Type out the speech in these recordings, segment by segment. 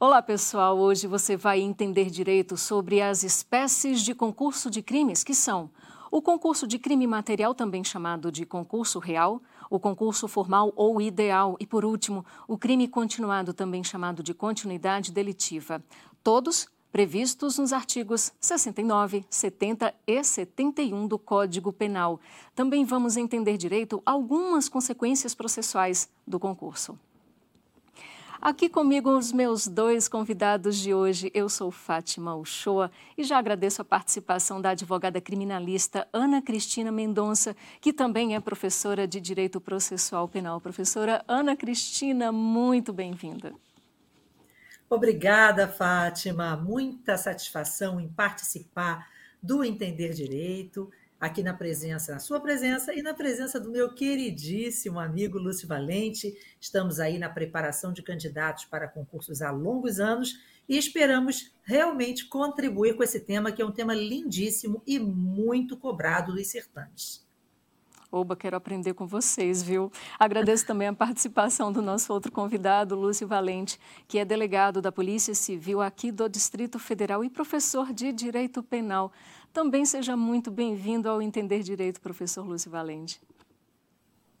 Olá, pessoal. Hoje você vai entender direito sobre as espécies de concurso de crimes, que são o concurso de crime material, também chamado de concurso real, o concurso formal ou ideal e, por último, o crime continuado, também chamado de continuidade delitiva. Todos previstos nos artigos 69, 70 e 71 do Código Penal. Também vamos entender direito algumas consequências processuais do concurso. Aqui comigo os meus dois convidados de hoje. Eu sou Fátima Uchoa e já agradeço a participação da advogada criminalista Ana Cristina Mendonça, que também é professora de Direito Processual Penal. Professora Ana Cristina, muito bem-vinda. Obrigada, Fátima. Muita satisfação em participar do Entender Direito aqui na presença, na sua presença e na presença do meu queridíssimo amigo Lúcio Valente. Estamos aí na preparação de candidatos para concursos há longos anos e esperamos realmente contribuir com esse tema, que é um tema lindíssimo e muito cobrado dos sertões. Oba, quero aprender com vocês, viu? Agradeço também a participação do nosso outro convidado, Lúcio Valente, que é delegado da Polícia Civil aqui do Distrito Federal e professor de Direito Penal. Também seja muito bem-vindo ao Entender Direito, professor Lúcio Valente.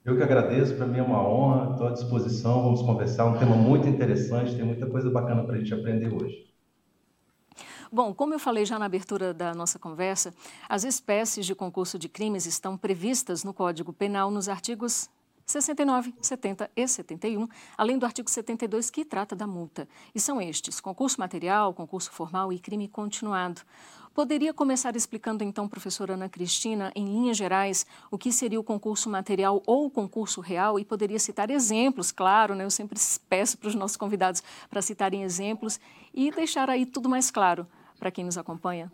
Eu que agradeço, para mim é uma honra, estou à disposição, vamos conversar, um tema muito interessante, tem muita coisa bacana para a gente aprender hoje. Bom, como eu falei já na abertura da nossa conversa, as espécies de concurso de crimes estão previstas no Código Penal nos artigos 69, 70 e 71, além do artigo 72 que trata da multa. E são estes: concurso material, concurso formal e crime continuado. Poderia começar explicando então, professora Ana Cristina, em linhas gerais, o que seria o concurso material ou o concurso real e poderia citar exemplos, claro, né? Eu sempre peço para os nossos convidados para citarem exemplos e deixar aí tudo mais claro para quem nos acompanha?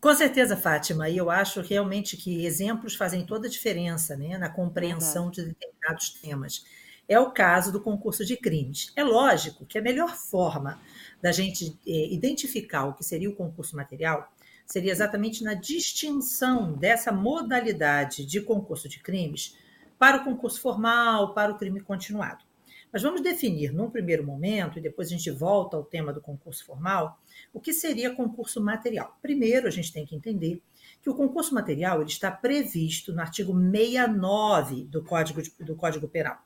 Com certeza, Fátima, e eu acho realmente que exemplos fazem toda a diferença né, na compreensão de determinados temas. É o caso do concurso de crimes. É lógico que a melhor forma da gente é, identificar o que seria o concurso material seria exatamente na distinção dessa modalidade de concurso de crimes para o concurso formal, para o crime continuado. Mas vamos definir num primeiro momento, e depois a gente volta ao tema do concurso formal, o que seria concurso material. Primeiro, a gente tem que entender que o concurso material ele está previsto no artigo 69 do Código, do Código Penal.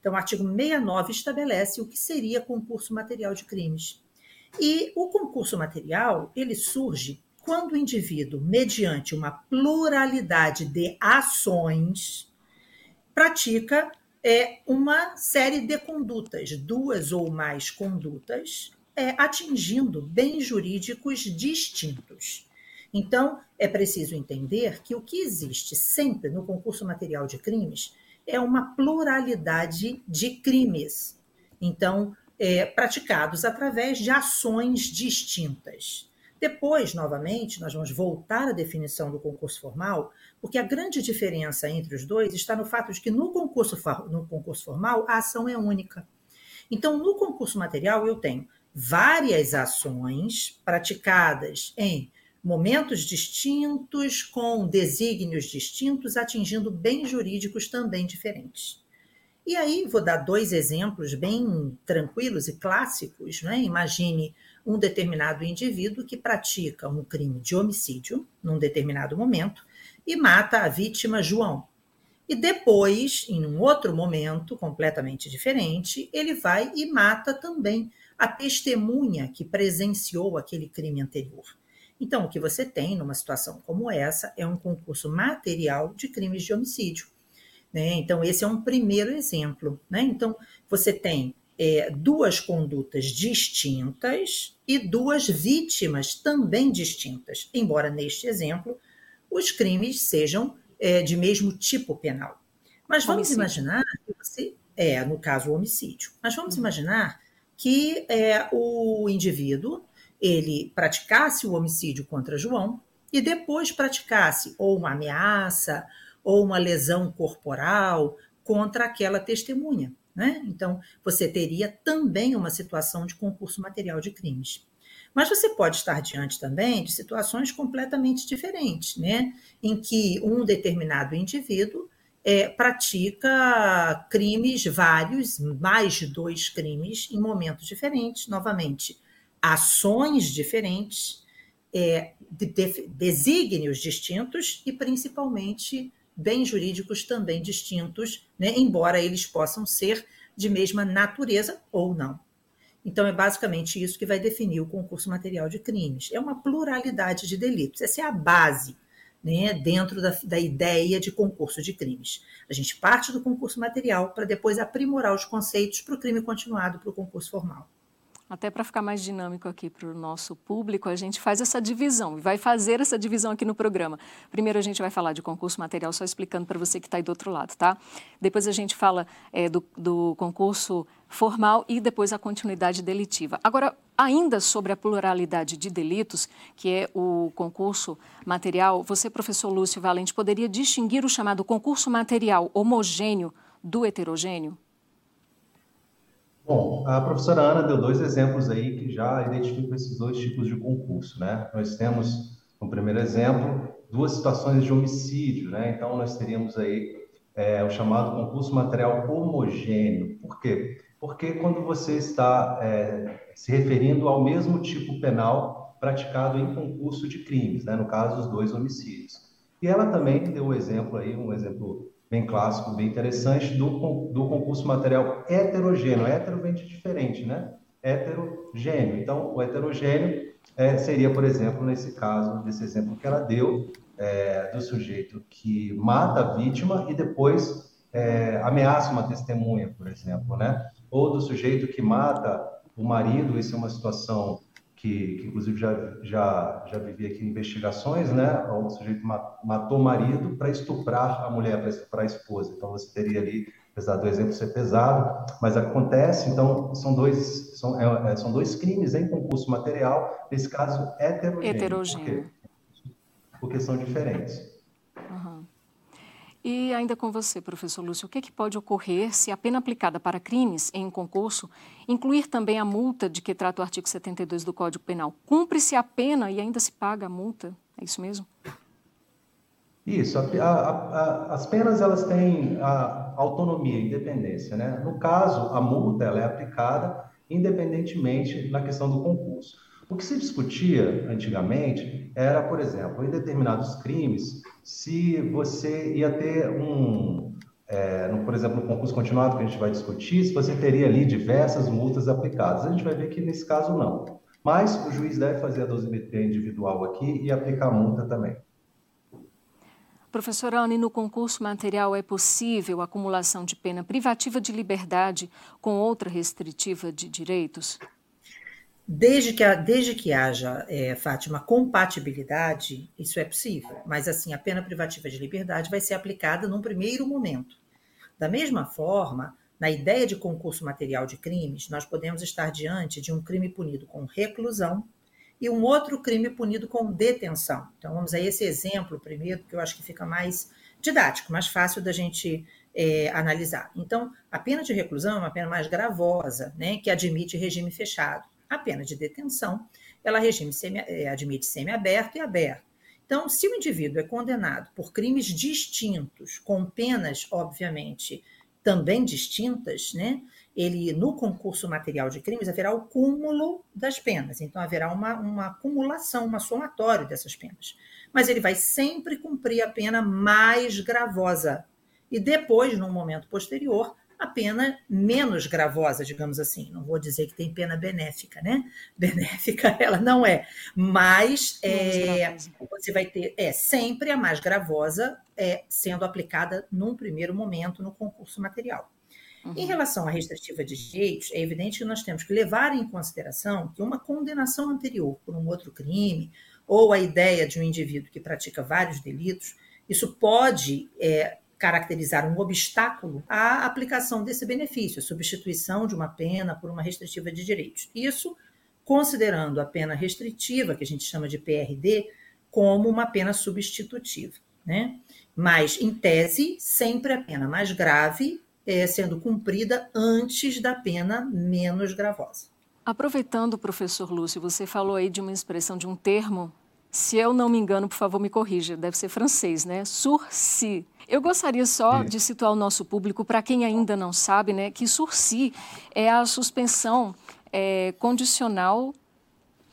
Então, o artigo 69 estabelece o que seria concurso material de crimes. E o concurso material, ele surge quando o indivíduo, mediante uma pluralidade de ações, pratica é uma série de condutas, duas ou mais condutas, é, atingindo bens jurídicos distintos. Então, é preciso entender que o que existe sempre no concurso material de crimes é uma pluralidade de crimes. Então, é, praticados através de ações distintas. Depois, novamente, nós vamos voltar à definição do concurso formal, porque a grande diferença entre os dois está no fato de que no concurso, no concurso formal a ação é única. Então, no concurso material, eu tenho várias ações praticadas em momentos distintos, com desígnios distintos, atingindo bens jurídicos também diferentes. E aí, vou dar dois exemplos bem tranquilos e clássicos. Né? Imagine um determinado indivíduo que pratica um crime de homicídio num determinado momento e mata a vítima João. E depois, em um outro momento completamente diferente, ele vai e mata também a testemunha que presenciou aquele crime anterior. Então, o que você tem numa situação como essa é um concurso material de crimes de homicídio. Né? Então, esse é um primeiro exemplo. Né? Então, você tem é, duas condutas distintas e duas vítimas também distintas, embora neste exemplo os crimes sejam é, de mesmo tipo penal. Mas vamos homicídio. imaginar que você é no caso o homicídio. Mas vamos uhum. imaginar que é, o indivíduo ele praticasse o homicídio contra João e depois praticasse ou uma ameaça ou uma lesão corporal contra aquela testemunha. Né? Então, você teria também uma situação de concurso material de crimes. Mas você pode estar diante também de situações completamente diferentes, né? em que um determinado indivíduo é, pratica crimes vários, mais de dois crimes, em momentos diferentes, novamente, ações diferentes, é, de, de, desígnios distintos e, principalmente, bens jurídicos também distintos, né, embora eles possam ser de mesma natureza ou não. Então, é basicamente isso que vai definir o concurso material de crimes. É uma pluralidade de delitos. Essa é a base né, dentro da, da ideia de concurso de crimes. A gente parte do concurso material para depois aprimorar os conceitos para o crime continuado, para o concurso formal. Até para ficar mais dinâmico aqui para o nosso público, a gente faz essa divisão e vai fazer essa divisão aqui no programa. Primeiro a gente vai falar de concurso material, só explicando para você que está aí do outro lado, tá? Depois a gente fala é, do, do concurso formal e depois a continuidade delitiva. Agora, ainda sobre a pluralidade de delitos, que é o concurso material, você, professor Lúcio Valente, poderia distinguir o chamado concurso material homogêneo do heterogêneo? Bom, a professora Ana deu dois exemplos aí que já identificam esses dois tipos de concurso, né? Nós temos, no primeiro exemplo, duas situações de homicídio, né? Então, nós teríamos aí é, o chamado concurso material homogêneo. Por quê? Porque quando você está é, se referindo ao mesmo tipo penal praticado em concurso de crimes, né? No caso, os dois homicídios. E ela também deu um exemplo aí, um exemplo bem clássico, bem interessante, do, do concurso material heterogêneo. Hétero vem de diferente, né? Heterogêneo. Então, o heterogêneo é, seria, por exemplo, nesse caso, nesse exemplo que ela deu, é, do sujeito que mata a vítima e depois é, ameaça uma testemunha, por exemplo, né? Ou do sujeito que mata o marido, isso é uma situação que, que inclusive já, já, já vivi aqui investigações, né? O sujeito matou o marido para estuprar a mulher, para estuprar a esposa. Então você teria ali, apesar do exemplo ser pesado, mas acontece. Então são dois são, é, é são dois crimes em concurso material, nesse caso heterogêneo. Heterogêneo. Porque, porque são diferentes. E ainda com você, professor Lúcio, o que, é que pode ocorrer se a pena aplicada para crimes em concurso incluir também a multa de que trata o artigo 72 do Código Penal? Cumpre-se a pena e ainda se paga a multa? É isso mesmo? Isso. A, a, a, as penas elas têm autonomia, independência, né? No caso, a multa ela é aplicada independentemente na questão do concurso. O que se discutia antigamente era, por exemplo, em determinados crimes, se você ia ter um, é, no, por exemplo, no concurso continuado que a gente vai discutir, se você teria ali diversas multas aplicadas. A gente vai ver que nesse caso não. Mas o juiz deve fazer a dosimetria individual aqui e aplicar a multa também. Professora Anne, no concurso material é possível a acumulação de pena privativa de liberdade com outra restritiva de direitos? Desde que, desde que haja, é, Fátima, compatibilidade, isso é possível. Mas, assim, a pena privativa de liberdade vai ser aplicada num primeiro momento. Da mesma forma, na ideia de concurso material de crimes, nós podemos estar diante de um crime punido com reclusão e um outro crime punido com detenção. Então, vamos a esse exemplo primeiro, que eu acho que fica mais didático, mais fácil da gente é, analisar. Então, a pena de reclusão é uma pena mais gravosa, né, que admite regime fechado. A pena de detenção, ela regime semi, é, admite semiaberto e aberto. Então, se o indivíduo é condenado por crimes distintos, com penas, obviamente, também distintas, né? Ele, no concurso material de crimes, haverá o cúmulo das penas. Então, haverá uma, uma acumulação, uma somatória dessas penas. Mas ele vai sempre cumprir a pena mais gravosa. E depois, num momento posterior, a pena menos gravosa, digamos assim. Não vou dizer que tem pena benéfica, né? Benéfica ela não é, mas é, você vai ter é sempre a mais gravosa é, sendo aplicada num primeiro momento no concurso material. Uhum. Em relação à restritiva de direitos, é evidente que nós temos que levar em consideração que uma condenação anterior por um outro crime ou a ideia de um indivíduo que pratica vários delitos, isso pode é, caracterizar um obstáculo à aplicação desse benefício, a substituição de uma pena por uma restritiva de direitos. Isso considerando a pena restritiva, que a gente chama de PRD, como uma pena substitutiva. Né? Mas, em tese, sempre a pena mais grave é sendo cumprida antes da pena menos gravosa. Aproveitando, professor Lúcio, você falou aí de uma expressão, de um termo, se eu não me engano, por favor, me corrija, deve ser francês, né? Sursi. Eu gostaria só de situar o nosso público, para quem ainda não sabe, né, que sursi é a suspensão é, condicional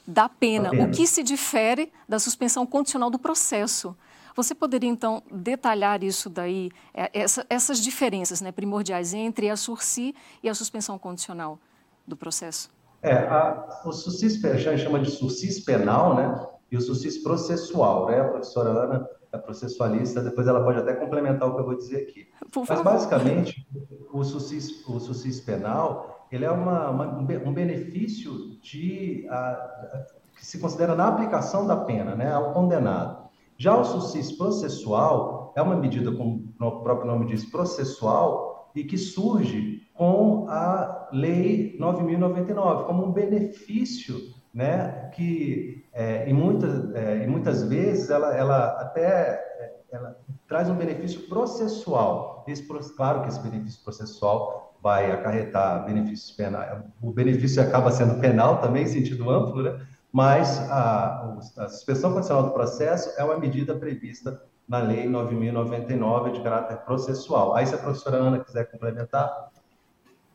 da pena, o que se difere da suspensão condicional do processo. Você poderia, então, detalhar isso daí, é, essa, essas diferenças né, primordiais entre a sursi e a suspensão condicional do processo? É, a, o SUSIS a gente chama de SUSIS penal, né? E o SUSIS processual, né? A professora Ana é processualista, depois ela pode até complementar o que eu vou dizer aqui. Mas, basicamente, o SUSIS, o SUSIS penal, ele é uma, uma, um benefício de, a, que se considera na aplicação da pena, né? Ao condenado. Já o SUSIS processual é uma medida, como o próprio nome diz, processual, e que surge com a Lei 9.099, como um benefício né, que, é, e, muitas, é, e muitas vezes, ela, ela até é, ela traz um benefício processual. Esse, claro que esse benefício processual vai acarretar benefícios penais. O benefício acaba sendo penal também, em sentido amplo, né? mas a, a suspensão condicional do processo é uma medida prevista na Lei 9.099 de caráter processual. Aí, se a professora Ana quiser complementar.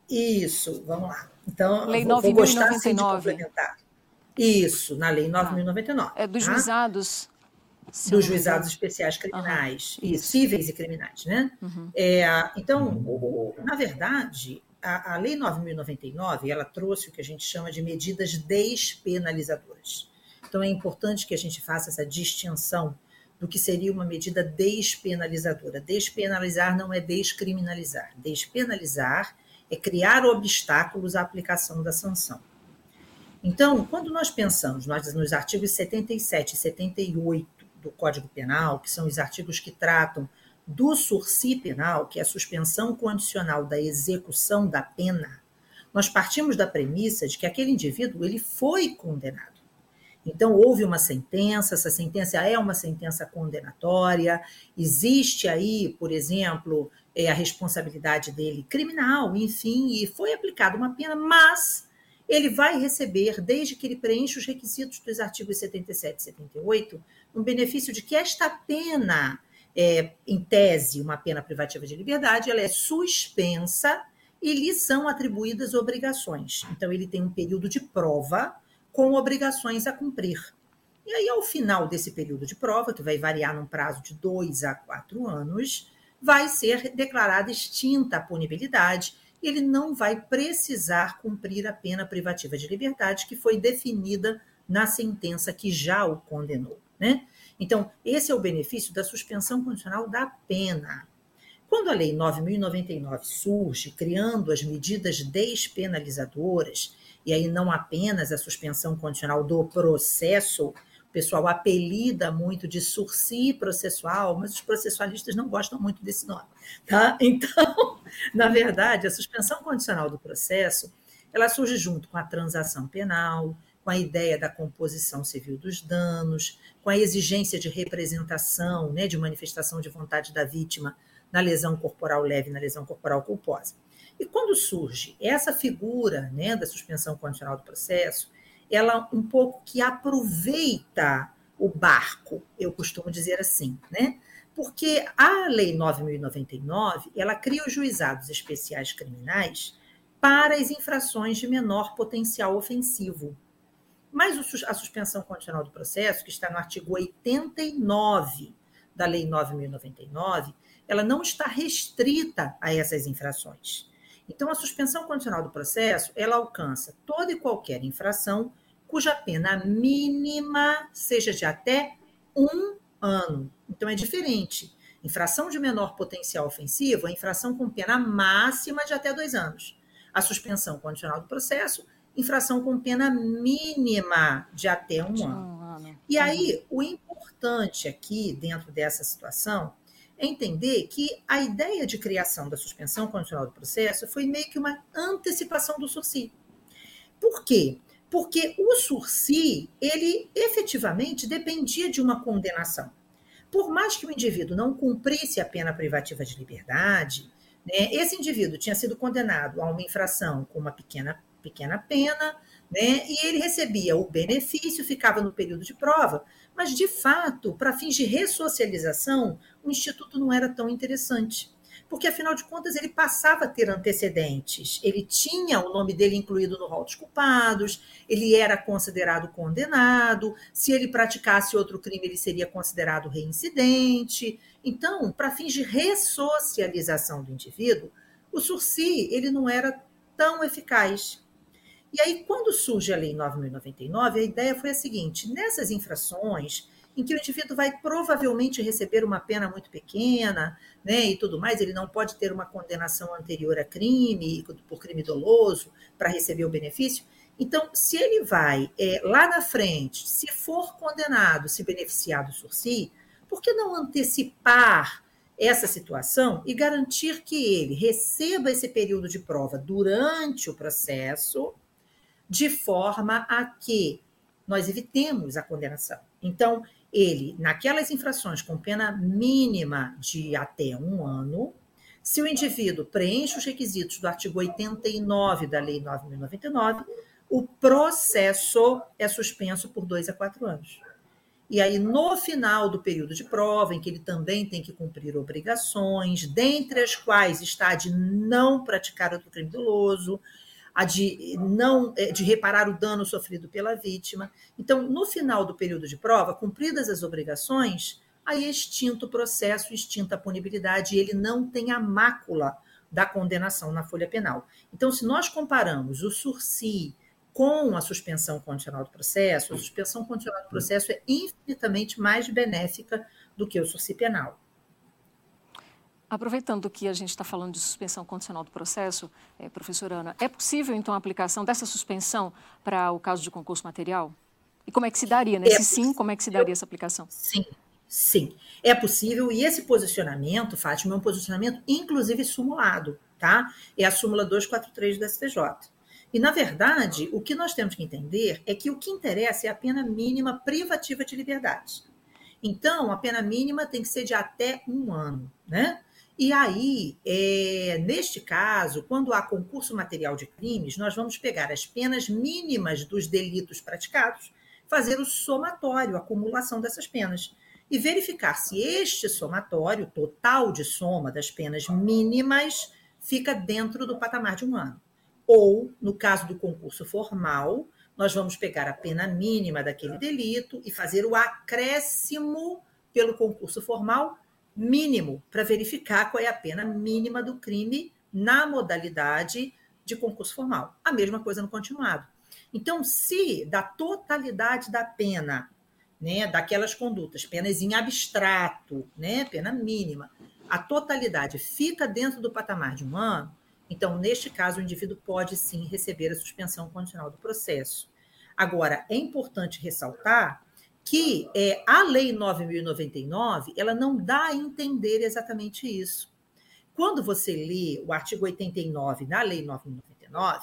Isso, vamos lá. Então, Lei 9.099. Isso, na Lei 9.099. Ah, é dos tá? juizados. Dos juizados especiais criminais, uhum, cíveis e criminais, né? Uhum. É, então, uhum. na verdade, a, a Lei 9.099, ela trouxe o que a gente chama de medidas despenalizadoras. Então, é importante que a gente faça essa distinção do que seria uma medida despenalizadora. Despenalizar não é descriminalizar. Despenalizar é criar obstáculos à aplicação da sanção. Então, quando nós pensamos nós, nos artigos 77 e 78 do Código Penal, que são os artigos que tratam do sursi penal, que é a suspensão condicional da execução da pena, nós partimos da premissa de que aquele indivíduo ele foi condenado. Então, houve uma sentença, essa sentença é uma sentença condenatória, existe aí, por exemplo, é, a responsabilidade dele criminal, enfim, e foi aplicada uma pena, mas ele vai receber, desde que ele preencha os requisitos dos artigos 77 e 78, um benefício de que esta pena, é, em tese, uma pena privativa de liberdade, ela é suspensa e lhe são atribuídas obrigações. Então, ele tem um período de prova com obrigações a cumprir. E aí, ao final desse período de prova, que vai variar num prazo de dois a quatro anos, vai ser declarada extinta a punibilidade ele não vai precisar cumprir a pena privativa de liberdade que foi definida na sentença que já o condenou. Né? Então, esse é o benefício da suspensão condicional da pena. Quando a Lei 9.099 surge, criando as medidas despenalizadoras, e aí não apenas a suspensão condicional do processo, pessoal apelida muito de sursi processual, mas os processualistas não gostam muito desse nome. Tá? Então, na verdade, a suspensão condicional do processo ela surge junto com a transação penal, com a ideia da composição civil dos danos, com a exigência de representação, né, de manifestação de vontade da vítima na lesão corporal leve, na lesão corporal culposa. E quando surge essa figura né, da suspensão condicional do processo, ela um pouco que aproveita o barco, eu costumo dizer assim, né? Porque a Lei 9.099, ela cria os juizados especiais criminais para as infrações de menor potencial ofensivo. Mas a suspensão condicional do processo, que está no artigo 89 da Lei 9.099, ela não está restrita a essas infrações. Então, a suspensão condicional do processo, ela alcança toda e qualquer infração cuja pena mínima seja de até um ano. Então, é diferente. Infração de menor potencial ofensivo é infração com pena máxima de até dois anos. A suspensão condicional do processo, infração com pena mínima de até um ano. E aí, o importante aqui, dentro dessa situação, entender que a ideia de criação da suspensão condicional do processo foi meio que uma antecipação do sursi. Por quê? Porque o sursi, ele efetivamente dependia de uma condenação. Por mais que o indivíduo não cumprisse a pena privativa de liberdade, né, esse indivíduo tinha sido condenado a uma infração com uma pequena, pequena pena, né, e ele recebia o benefício, ficava no período de prova, Mas, de fato, para fins de ressocialização, o Instituto não era tão interessante porque afinal de contas ele passava a ter antecedentes. Ele tinha o nome dele incluído no rol dos culpados, ele era considerado condenado, se ele praticasse outro crime, ele seria considerado reincidente. Então, para fins de ressocialização do indivíduo, o sursi ele não era tão eficaz. E aí, quando surge a Lei 9.099, a ideia foi a seguinte: nessas infrações em que o indivíduo vai provavelmente receber uma pena muito pequena, né, e tudo mais, ele não pode ter uma condenação anterior a crime, por crime doloso, para receber o benefício. Então, se ele vai é, lá na frente, se for condenado, se beneficiar do sursi, por que não antecipar essa situação e garantir que ele receba esse período de prova durante o processo, de forma a que nós evitemos a condenação? Então, ele, naquelas infrações com pena mínima de até um ano, se o indivíduo preenche os requisitos do artigo 89 da Lei 9.099, o processo é suspenso por dois a quatro anos. E aí, no final do período de prova, em que ele também tem que cumprir obrigações, dentre as quais está a de não praticar outro crime doloso, a de não é, de reparar o dano sofrido pela vítima. Então, no final do período de prova, cumpridas as obrigações, aí é extinto o processo, extinta a punibilidade, e ele não tem a mácula da condenação na folha penal. Então, se nós comparamos o sursi com a suspensão condicional do processo, a suspensão condicional do processo é infinitamente mais benéfica do que o sursi penal. Aproveitando que a gente está falando de suspensão condicional do processo, é, professora Ana, é possível, então, a aplicação dessa suspensão para o caso de concurso material? E como é que se daria? Nesse é sim, como é que se daria essa aplicação? Sim, sim. É possível, e esse posicionamento, Fátima, é um posicionamento, inclusive, simulado, tá? É a súmula 243 do STJ. E, na verdade, o que nós temos que entender é que o que interessa é a pena mínima privativa de liberdade. Então, a pena mínima tem que ser de até um ano, né? E aí, é, neste caso, quando há concurso material de crimes, nós vamos pegar as penas mínimas dos delitos praticados, fazer o somatório, a acumulação dessas penas, e verificar se este somatório, total de soma das penas mínimas, fica dentro do patamar de um ano. Ou, no caso do concurso formal, nós vamos pegar a pena mínima daquele delito e fazer o acréscimo pelo concurso formal mínimo para verificar qual é a pena mínima do crime na modalidade de concurso formal. A mesma coisa no continuado. Então, se da totalidade da pena, né, daquelas condutas, penas em abstrato, né, pena mínima, a totalidade fica dentro do patamar de um ano, então, neste caso, o indivíduo pode sim receber a suspensão condicional do processo. Agora, é importante ressaltar que é, a Lei 9.099 ela não dá a entender exatamente isso. Quando você lê o artigo 89 da Lei 9.099,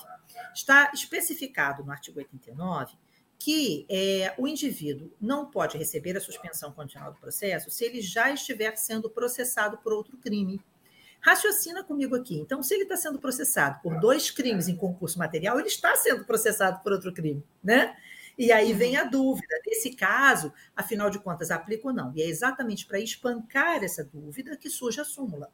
está especificado no artigo 89 que é, o indivíduo não pode receber a suspensão condicional do processo se ele já estiver sendo processado por outro crime. Raciocina comigo aqui. Então, se ele está sendo processado por dois crimes em concurso material, ele está sendo processado por outro crime, né? E aí vem a dúvida, nesse caso, afinal de contas, aplica ou não? E é exatamente para espancar essa dúvida que surge a súmula.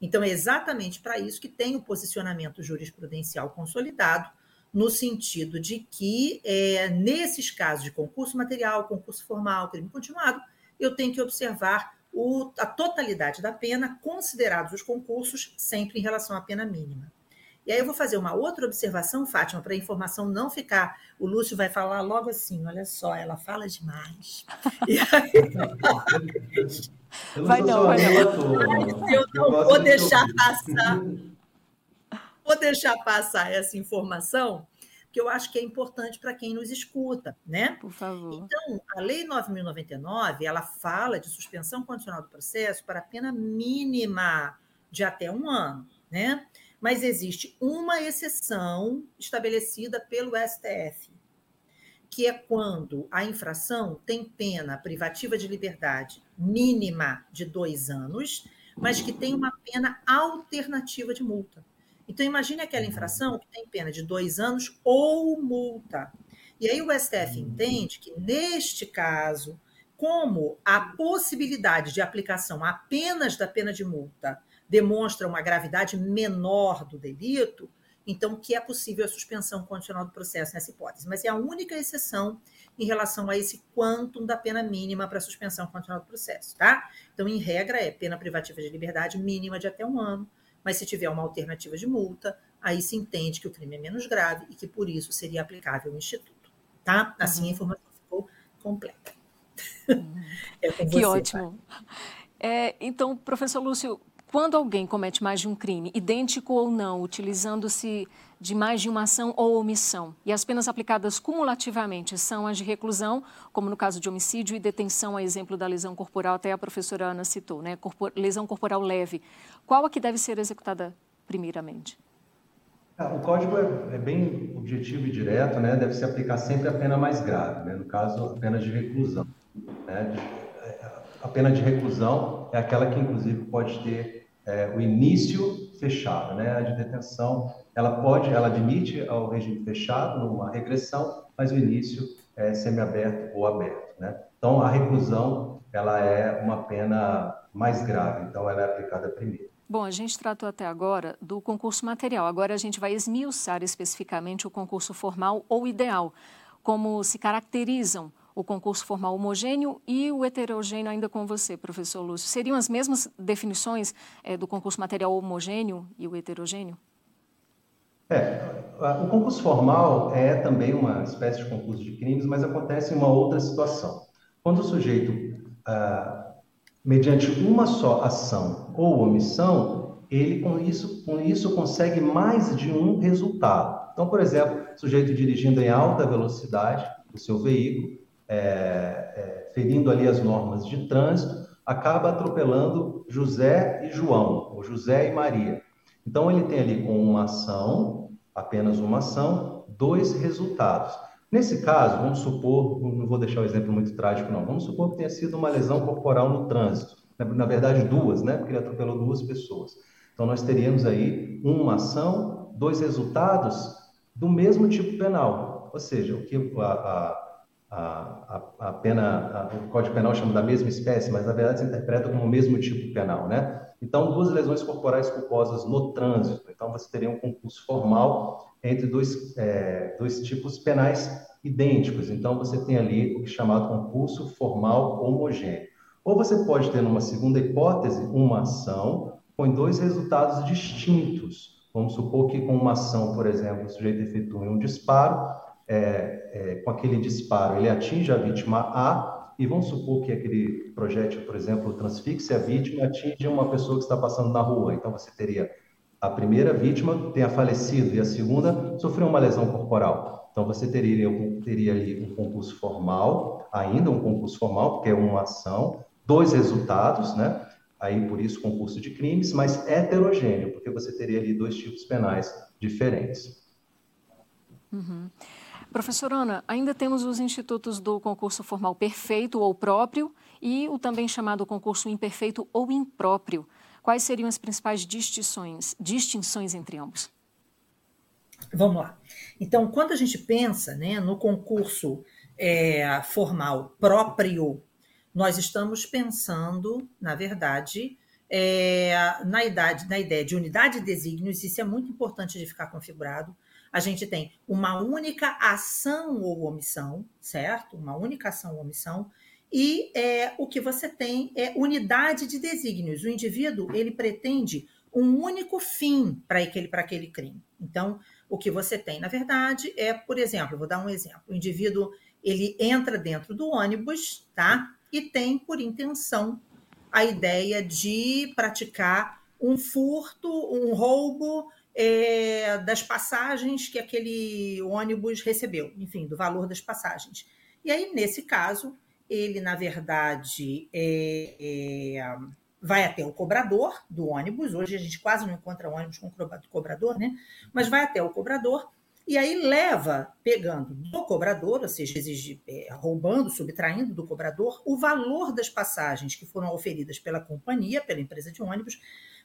Então, é exatamente para isso que tem o posicionamento jurisprudencial consolidado, no sentido de que, é, nesses casos de concurso material, concurso formal, crime continuado, eu tenho que observar o, a totalidade da pena, considerados os concursos, sempre em relação à pena mínima. E aí eu vou fazer uma outra observação, Fátima, para a informação não ficar. O Lúcio vai falar logo assim: olha só, ela fala demais. E aí... vai não, vai não. Eu não vou deixar passar. Vou deixar passar essa informação, que eu acho que é importante para quem nos escuta, né? Por favor. Então, a Lei 9.099, ela fala de suspensão condicional do processo para pena mínima de até um ano, né? Mas existe uma exceção estabelecida pelo STF, que é quando a infração tem pena privativa de liberdade mínima de dois anos, mas que tem uma pena alternativa de multa. Então, imagine aquela infração que tem pena de dois anos ou multa. E aí o STF entende que, neste caso, como a possibilidade de aplicação apenas da pena de multa demonstra uma gravidade menor do delito, então que é possível a suspensão condicional do processo nessa hipótese. Mas é a única exceção em relação a esse quantum da pena mínima para suspensão condicional do processo, tá? Então, em regra, é pena privativa de liberdade mínima de até um ano, mas se tiver uma alternativa de multa, aí se entende que o crime é menos grave e que por isso seria aplicável o instituto, tá? Assim a uhum. informação ficou completa. É que você, ótimo. É, então, professor Lúcio, quando alguém comete mais de um crime, idêntico ou não, utilizando-se de mais de uma ação ou omissão, e as penas aplicadas cumulativamente são as de reclusão, como no caso de homicídio e detenção, a exemplo da lesão corporal, até a professora Ana citou, né? Lesão corporal leve, qual a que deve ser executada primeiramente? É, o código é, é, bem objetivo e direto, né? Deve se aplicar sempre a pena mais grave, né? No caso, a pena de reclusão. Né? A pena de reclusão é aquela que, inclusive, pode ter é, o início fechado, né? A de detenção, ela pode, ela admite ao regime fechado, numa regressão, mas o início é semiaberto ou aberto, né? Então, a reclusão, ela é uma pena mais grave, então ela é aplicada primeiro. Bom, a gente tratou até agora do concurso material. Agora a gente vai esmiuçar especificamente o concurso formal ou ideal, como se caracterizam o concurso formal homogêneo e o heterogêneo ainda com você, professor Lúcio. Seriam as mesmas definições é, do concurso material homogêneo e o heterogêneo? É, o concurso formal é também uma espécie de concurso de crimes, mas acontece em uma outra situação. Quando o sujeito, ah, mediante uma só ação ou omissão, ele com isso, com isso consegue mais de um resultado. Então, por exemplo, sujeito dirigindo em alta velocidade o seu veículo, é, é, ferindo ali as normas de trânsito, acaba atropelando José e João, ou José e Maria. Então, ele tem ali com uma ação, apenas uma ação, dois resultados. Nesse caso, vamos supor, não vou deixar o exemplo muito trágico, não, vamos supor que tenha sido uma lesão corporal no trânsito, na verdade, duas, né? Porque ele atropelou duas pessoas. Então, nós teríamos aí uma ação, dois resultados do mesmo tipo penal. Ou seja, o que a, a a, a, pena, a, o Código Penal chama da mesma espécie, mas na verdade se interpreta como o mesmo tipo penal, né? Então, duas lesões corporais culposas no trânsito. Então, você teria um concurso formal entre dois, é, dois tipos penais idênticos. Então, você tem ali o é chamado concurso formal homogêneo. Ou você pode ter, numa segunda hipótese, uma ação com dois resultados distintos. Vamos supor que com uma ação, por exemplo, o sujeito efetua um disparo é, é, com aquele disparo, ele atinge a vítima A, e vamos supor que aquele projétil, por exemplo, transfixe a vítima e atinge uma pessoa que está passando na rua. Então, você teria a primeira vítima tenha falecido e a segunda sofreu uma lesão corporal. Então, você teria, teria ali um concurso formal, ainda um concurso formal, porque é uma ação, dois resultados, né? Aí, por isso, concurso de crimes, mas heterogêneo, porque você teria ali dois tipos penais diferentes. Uhum. Professora Ana, ainda temos os institutos do concurso formal perfeito ou próprio e o também chamado concurso imperfeito ou impróprio. Quais seriam as principais distinções, distinções entre ambos? Vamos lá. Então, quando a gente pensa né, no concurso é, formal próprio, nós estamos pensando, na verdade, é, na, idade, na ideia de unidade de desígnios, isso é muito importante de ficar configurado a gente tem uma única ação ou omissão, certo? Uma única ação ou omissão. E é, o que você tem é unidade de desígnios. O indivíduo ele pretende um único fim para aquele, aquele crime. Então, o que você tem, na verdade, é, por exemplo, vou dar um exemplo. O indivíduo ele entra dentro do ônibus, tá? E tem por intenção a ideia de praticar um furto, um roubo, é, das passagens que aquele ônibus recebeu, enfim, do valor das passagens. E aí, nesse caso, ele, na verdade, é, é, vai até o cobrador do ônibus. Hoje a gente quase não encontra ônibus com cobrador, né? Mas vai até o cobrador e aí leva, pegando do cobrador, ou seja, exige, é, roubando, subtraindo do cobrador, o valor das passagens que foram oferidas pela companhia, pela empresa de ônibus,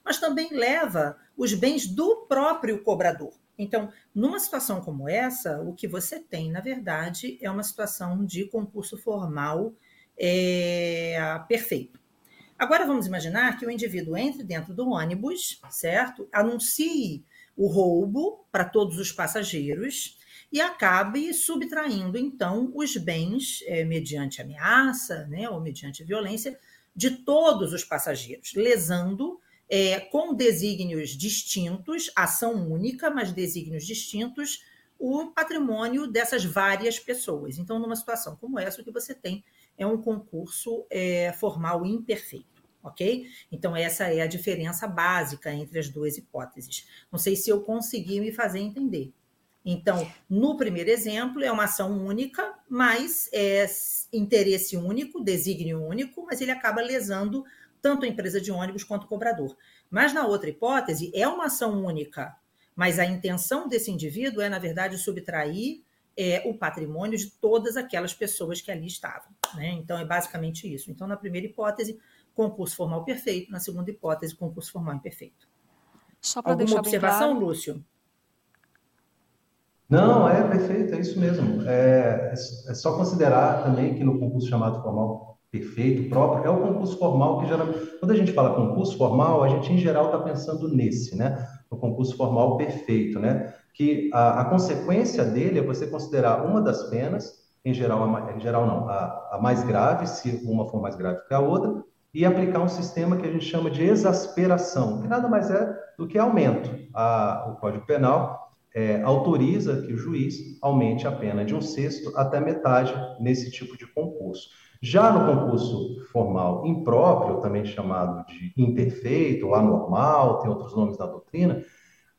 mas também leva os bens do próprio cobrador. Então, numa situação como essa, o que você tem, na verdade, é uma situação de concurso formal é, perfeito. Agora vamos imaginar que o indivíduo entre dentro do ônibus, certo? Anuncie o roubo para todos os passageiros e acabe subtraindo, então, os bens é, mediante ameaça né, ou mediante violência de todos os passageiros, lesando é, com desígnios distintos, ação única, mas desígnios distintos, o patrimônio dessas várias pessoas. Então, numa situação como essa, o que você tem é um concurso é, formal imperfeito, ok? Então, essa é a diferença básica entre as duas hipóteses. Não sei se eu consegui me fazer entender. Então, no primeiro exemplo, é uma ação única, mas é interesse único, desígnio único, mas ele acaba lesando tanto a empresa de ônibus quanto o cobrador. Mas na outra hipótese, é uma ação única, mas a intenção desse indivíduo é, na verdade, subtrair é, o patrimônio de todas aquelas pessoas que ali estavam. Né? Então, é basicamente isso. Então, na primeira hipótese, concurso formal perfeito, na segunda hipótese, concurso formal imperfeito. Só para deixar observação, claro... Lúcio? Não, é perfeito, é isso mesmo. É, é só considerar também que no concurso chamado formal perfeito, próprio, é o concurso formal que geralmente. Quando a gente fala concurso formal, a gente em geral está pensando nesse, né? No concurso formal perfeito, né? Que a, a, consequência dele é você considerar uma das penas, em geral, a, em geral não, a, a mais grave, se uma for mais grave que a outra, e aplicar um sistema que a gente chama de exasperação, que nada mais é do que aumento. A, o Código Penal é, autoriza que o juiz aumente a pena de um sexto até metade nesse tipo de concurso. Já no concurso formal impróprio, também chamado de imperfeito anormal, tem outros nomes na doutrina,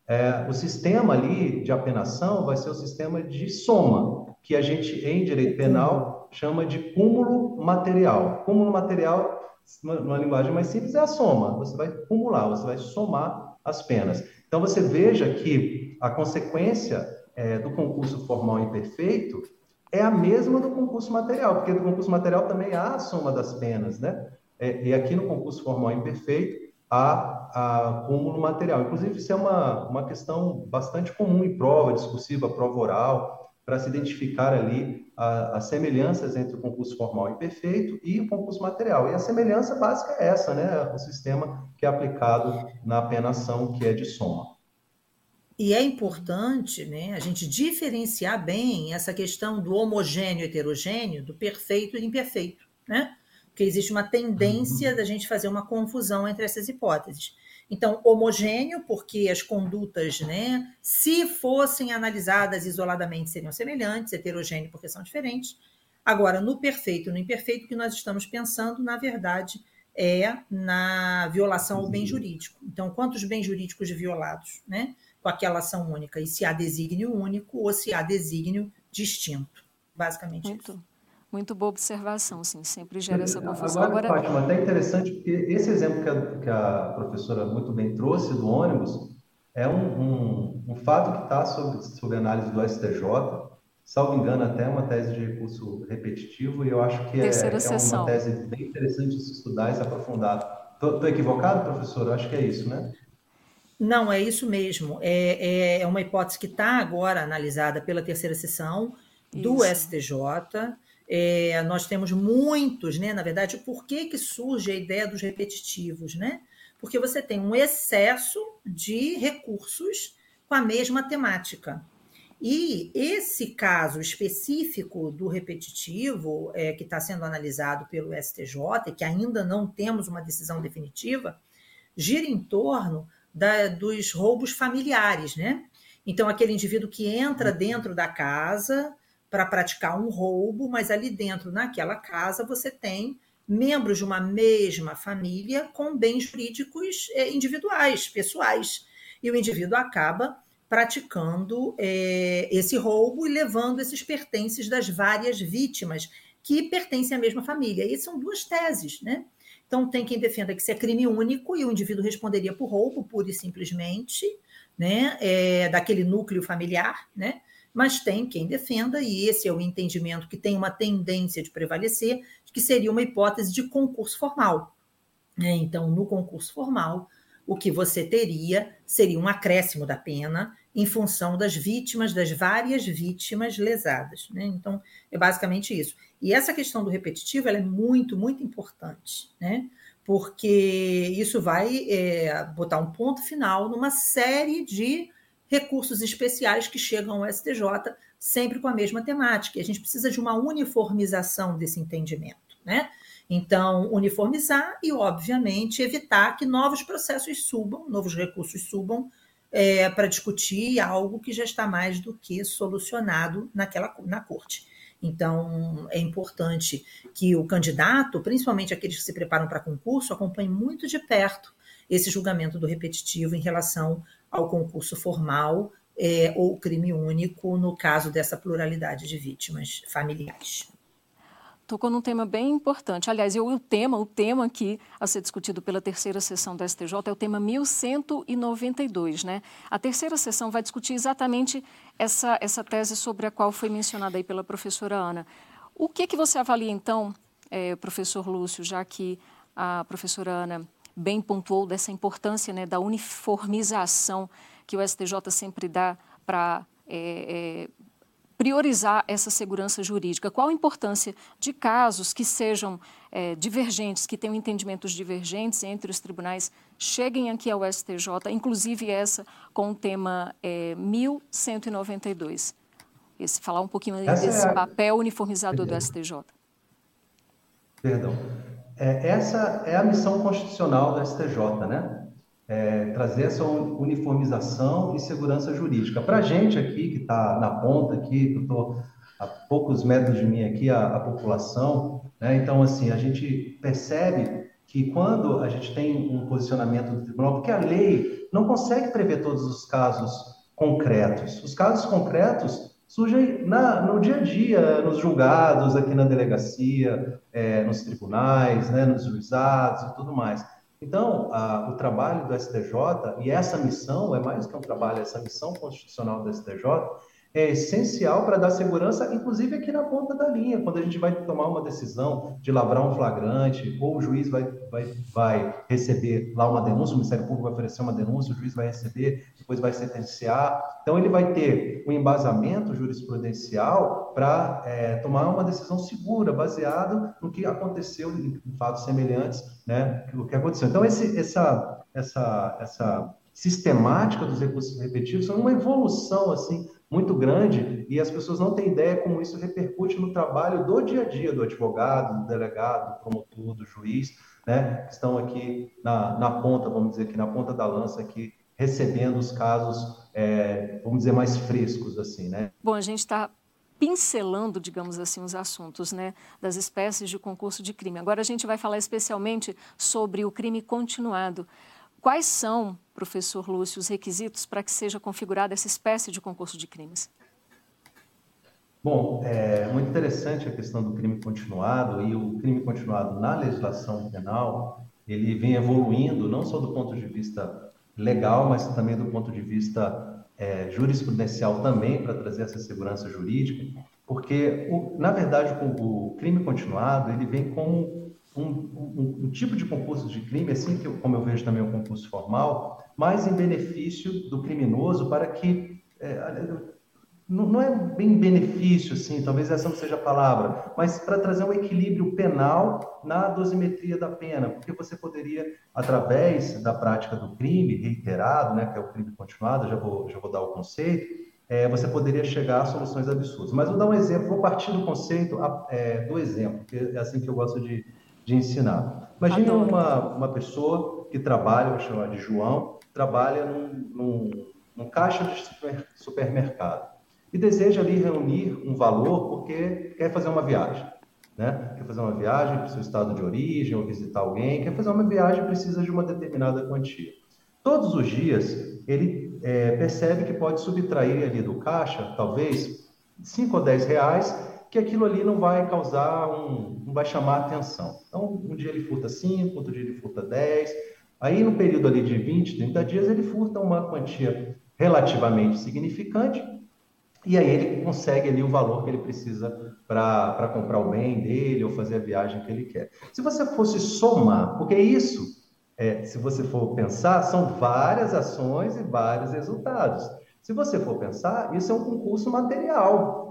é, o sistema ali de apenação vai ser o sistema de soma, que a gente, em direito penal, chama de cúmulo material. Cúmulo material, numa linguagem mais simples, é a soma. Você vai cumular, você vai somar as penas. Então, você veja que a consequência é, do concurso formal imperfeito é a mesma do concurso material, porque no concurso material também há a soma das penas, né? É, e aqui no concurso formal imperfeito há acúmulo material. Inclusive, isso é uma, uma questão bastante comum em prova discursiva, prova oral, para se identificar ali as semelhanças entre o concurso formal imperfeito e o concurso material. E a semelhança básica é essa, né? O sistema que é aplicado na apenação, que é de soma. E é importante né, a gente diferenciar bem essa questão do homogêneo e heterogêneo, do perfeito e imperfeito, né? Porque existe uma tendência uhum. da gente fazer uma confusão entre essas hipóteses. Então, homogêneo, porque as condutas, né, se fossem analisadas isoladamente, seriam semelhantes, heterogêneo, porque são diferentes. Agora, no perfeito e no imperfeito, o que nós estamos pensando, na verdade, é na violação ao bem uhum. jurídico. Então, quantos bens jurídicos violados, né? Com aquela ação única, e se há desígnio único ou se há desígnio distinto. Basicamente muito, isso. Muito boa observação, sim, sempre gera essa confusão. Agora, Agora... Fátima, até interessante, porque esse exemplo que a, que a professora muito bem trouxe do ônibus é um, um, um fato que está sob, sob análise do STJ, salvo engano, até uma tese de recurso repetitivo, e eu acho que é, é, uma tese bem interessante de se estudar e se aprofundar. Estou equivocado, professor? Eu acho que é isso, né? Não, é isso mesmo. É, é, é uma hipótese que está agora analisada pela terceira sessão do isso. STJ. É, nós temos muitos, né? Na verdade, por que, que surge a ideia dos repetitivos, né? Porque você tem um excesso de recursos com a mesma temática. E esse caso específico do repetitivo, é, que está sendo analisado pelo STJ, e que ainda não temos uma decisão definitiva, gira em torno da, dos roubos familiares, né? Então, aquele indivíduo que entra dentro da casa para praticar um roubo, mas ali dentro, naquela casa, você tem membros de uma mesma família com bens jurídicos é, individuais, pessoais. E o indivíduo acaba praticando é, esse roubo e levando esses pertences das várias vítimas que pertencem à mesma família. E são duas teses, né? Então, tem quem defenda que isso é crime único e o indivíduo responderia por roubo, pura e simplesmente, né, é, daquele núcleo familiar, né? Mas tem quem defenda, e esse é o entendimento que tem uma tendência de prevalecer, que seria uma hipótese de concurso formal. Né? Então, no concurso formal, o que você teria seria um acréscimo da pena em função das vítimas, das várias vítimas lesadas. Né? Então, é basicamente isso. E essa questão do repetitivo é muito, muito importante, né? porque isso vai é, botar um ponto final numa série de recursos especiais que chegam ao STJ, sempre com a mesma temática. E a gente precisa de uma uniformização desse entendimento. Né? Então, uniformizar e, obviamente, evitar que novos processos subam, novos recursos subam é, para discutir algo que já está mais do que solucionado naquela, na corte. Então, é importante que o candidato, principalmente aqueles que se preparam para concurso, acompanhe muito de perto esse julgamento do repetitivo em relação ao concurso formal é, ou crime único, no caso dessa pluralidade de vítimas familiares tocou num tema bem importante. Aliás, eu, o tema, o tema aqui a ser discutido pela terceira sessão da STJ é o tema 1192, né? A terceira sessão vai discutir exatamente essa, essa tese sobre a qual foi mencionada aí pela professora Ana. O que que você avalia, então, é, professor Lúcio, já que a professora Ana bem pontuou dessa importância né, da uniformização que o STJ sempre dá para é, é, priorizar essa segurança jurídica? Qual a importância de casos que sejam é, divergentes, que tenham entendimentos divergentes entre os tribunais, cheguem aqui ao STJ, inclusive essa com o tema é, 1192? Esse, falar um pouquinho essa desse é a... papel uniformizador Perdão. do STJ. Perdão. É, essa é a missão constitucional do STJ, né? É, trazer essa uniformização e segurança jurídica. Para a gente aqui, que está na ponta aqui, que eu estou a poucos metros de mim aqui, a, a população, né? então, assim, a gente percebe que quando a gente tem um posicionamento do tribunal, porque a lei não consegue prever todos os casos concretos. Os casos concretos surgem na, no dia a dia, nos julgados, aqui na delegacia, é, nos tribunais, né, nos juizados e tudo mais. Então, a, o trabalho do STJ, e essa missão, é mais que um trabalho, essa missão constitucional do STJ, é essencial para dar segurança, inclusive aqui na ponta da linha, quando a gente vai tomar uma decisão de lavrar um flagrante, ou o juiz vai, vai, vai receber lá uma denúncia, o Ministério Público vai oferecer uma denúncia, o juiz vai receber, depois vai sentenciar. Então, ele vai ter um embasamento jurisprudencial para é, tomar uma decisão segura, baseado no que aconteceu em fatos semelhantes, né, o que aconteceu. Então, esse, essa, essa, essa sistemática dos recursos repetitivos é uma evolução, assim, muito grande e as pessoas não têm ideia como isso repercute no trabalho do dia a dia do advogado, do delegado, do promotor, do juiz, né, que estão aqui na, na ponta, vamos dizer aqui na ponta da lança, aqui recebendo os casos, é, vamos dizer, mais frescos, assim, né? Bom, a gente está pincelando, digamos assim, os assuntos né, das espécies de concurso de crime. Agora a gente vai falar especialmente sobre o crime continuado. Quais são, professor Lúcio, os requisitos para que seja configurada essa espécie de concurso de crimes? Bom, é muito interessante a questão do crime continuado e o crime continuado na legislação penal, ele vem evoluindo não só do ponto de vista legal, mas também do ponto de vista é, jurisprudencial também para trazer essa segurança jurídica, porque o, na verdade o, o crime continuado ele vem como um, um, um, tipo de concurso de crime, assim que, como eu vejo também o concurso formal, mais em benefício do criminoso para que é, não, não, é bem benefício, assim, talvez essa não seja a palavra, mas para trazer um equilíbrio penal na dosimetria da pena, porque você poderia, através da prática do crime reiterado, né, que é o crime continuado, já vou, já vou dar o conceito, é, você poderia chegar a soluções absurdas. Mas vou dar um exemplo, vou partir do conceito é, do exemplo, que é assim que eu gosto de, de ensinar. Imagine uma, uma pessoa que trabalha, vou chamar de João, trabalha num, num, num caixa de super, supermercado e deseja ali reunir um valor porque quer fazer uma viagem. Né? Quer fazer uma viagem para o seu estado de origem ou visitar alguém, quer fazer uma viagem precisa de uma determinada quantia. Todos os dias ele é, percebe que pode subtrair ali do caixa, talvez, 5 ou 10 reais que aquilo ali não vai causar um, não vai chamar atenção. Então, um dia ele furta 5, outro dia ele furta 10. Aí, no período ali de 20, 30 dias, ele furta uma quantia relativamente significante e aí ele consegue ali o valor que ele precisa para comprar o bem dele ou fazer a viagem que ele quer. Se você fosse somar, porque isso é, se você for pensar, são várias ações e vários resultados. Se você for pensar, isso é um concurso material.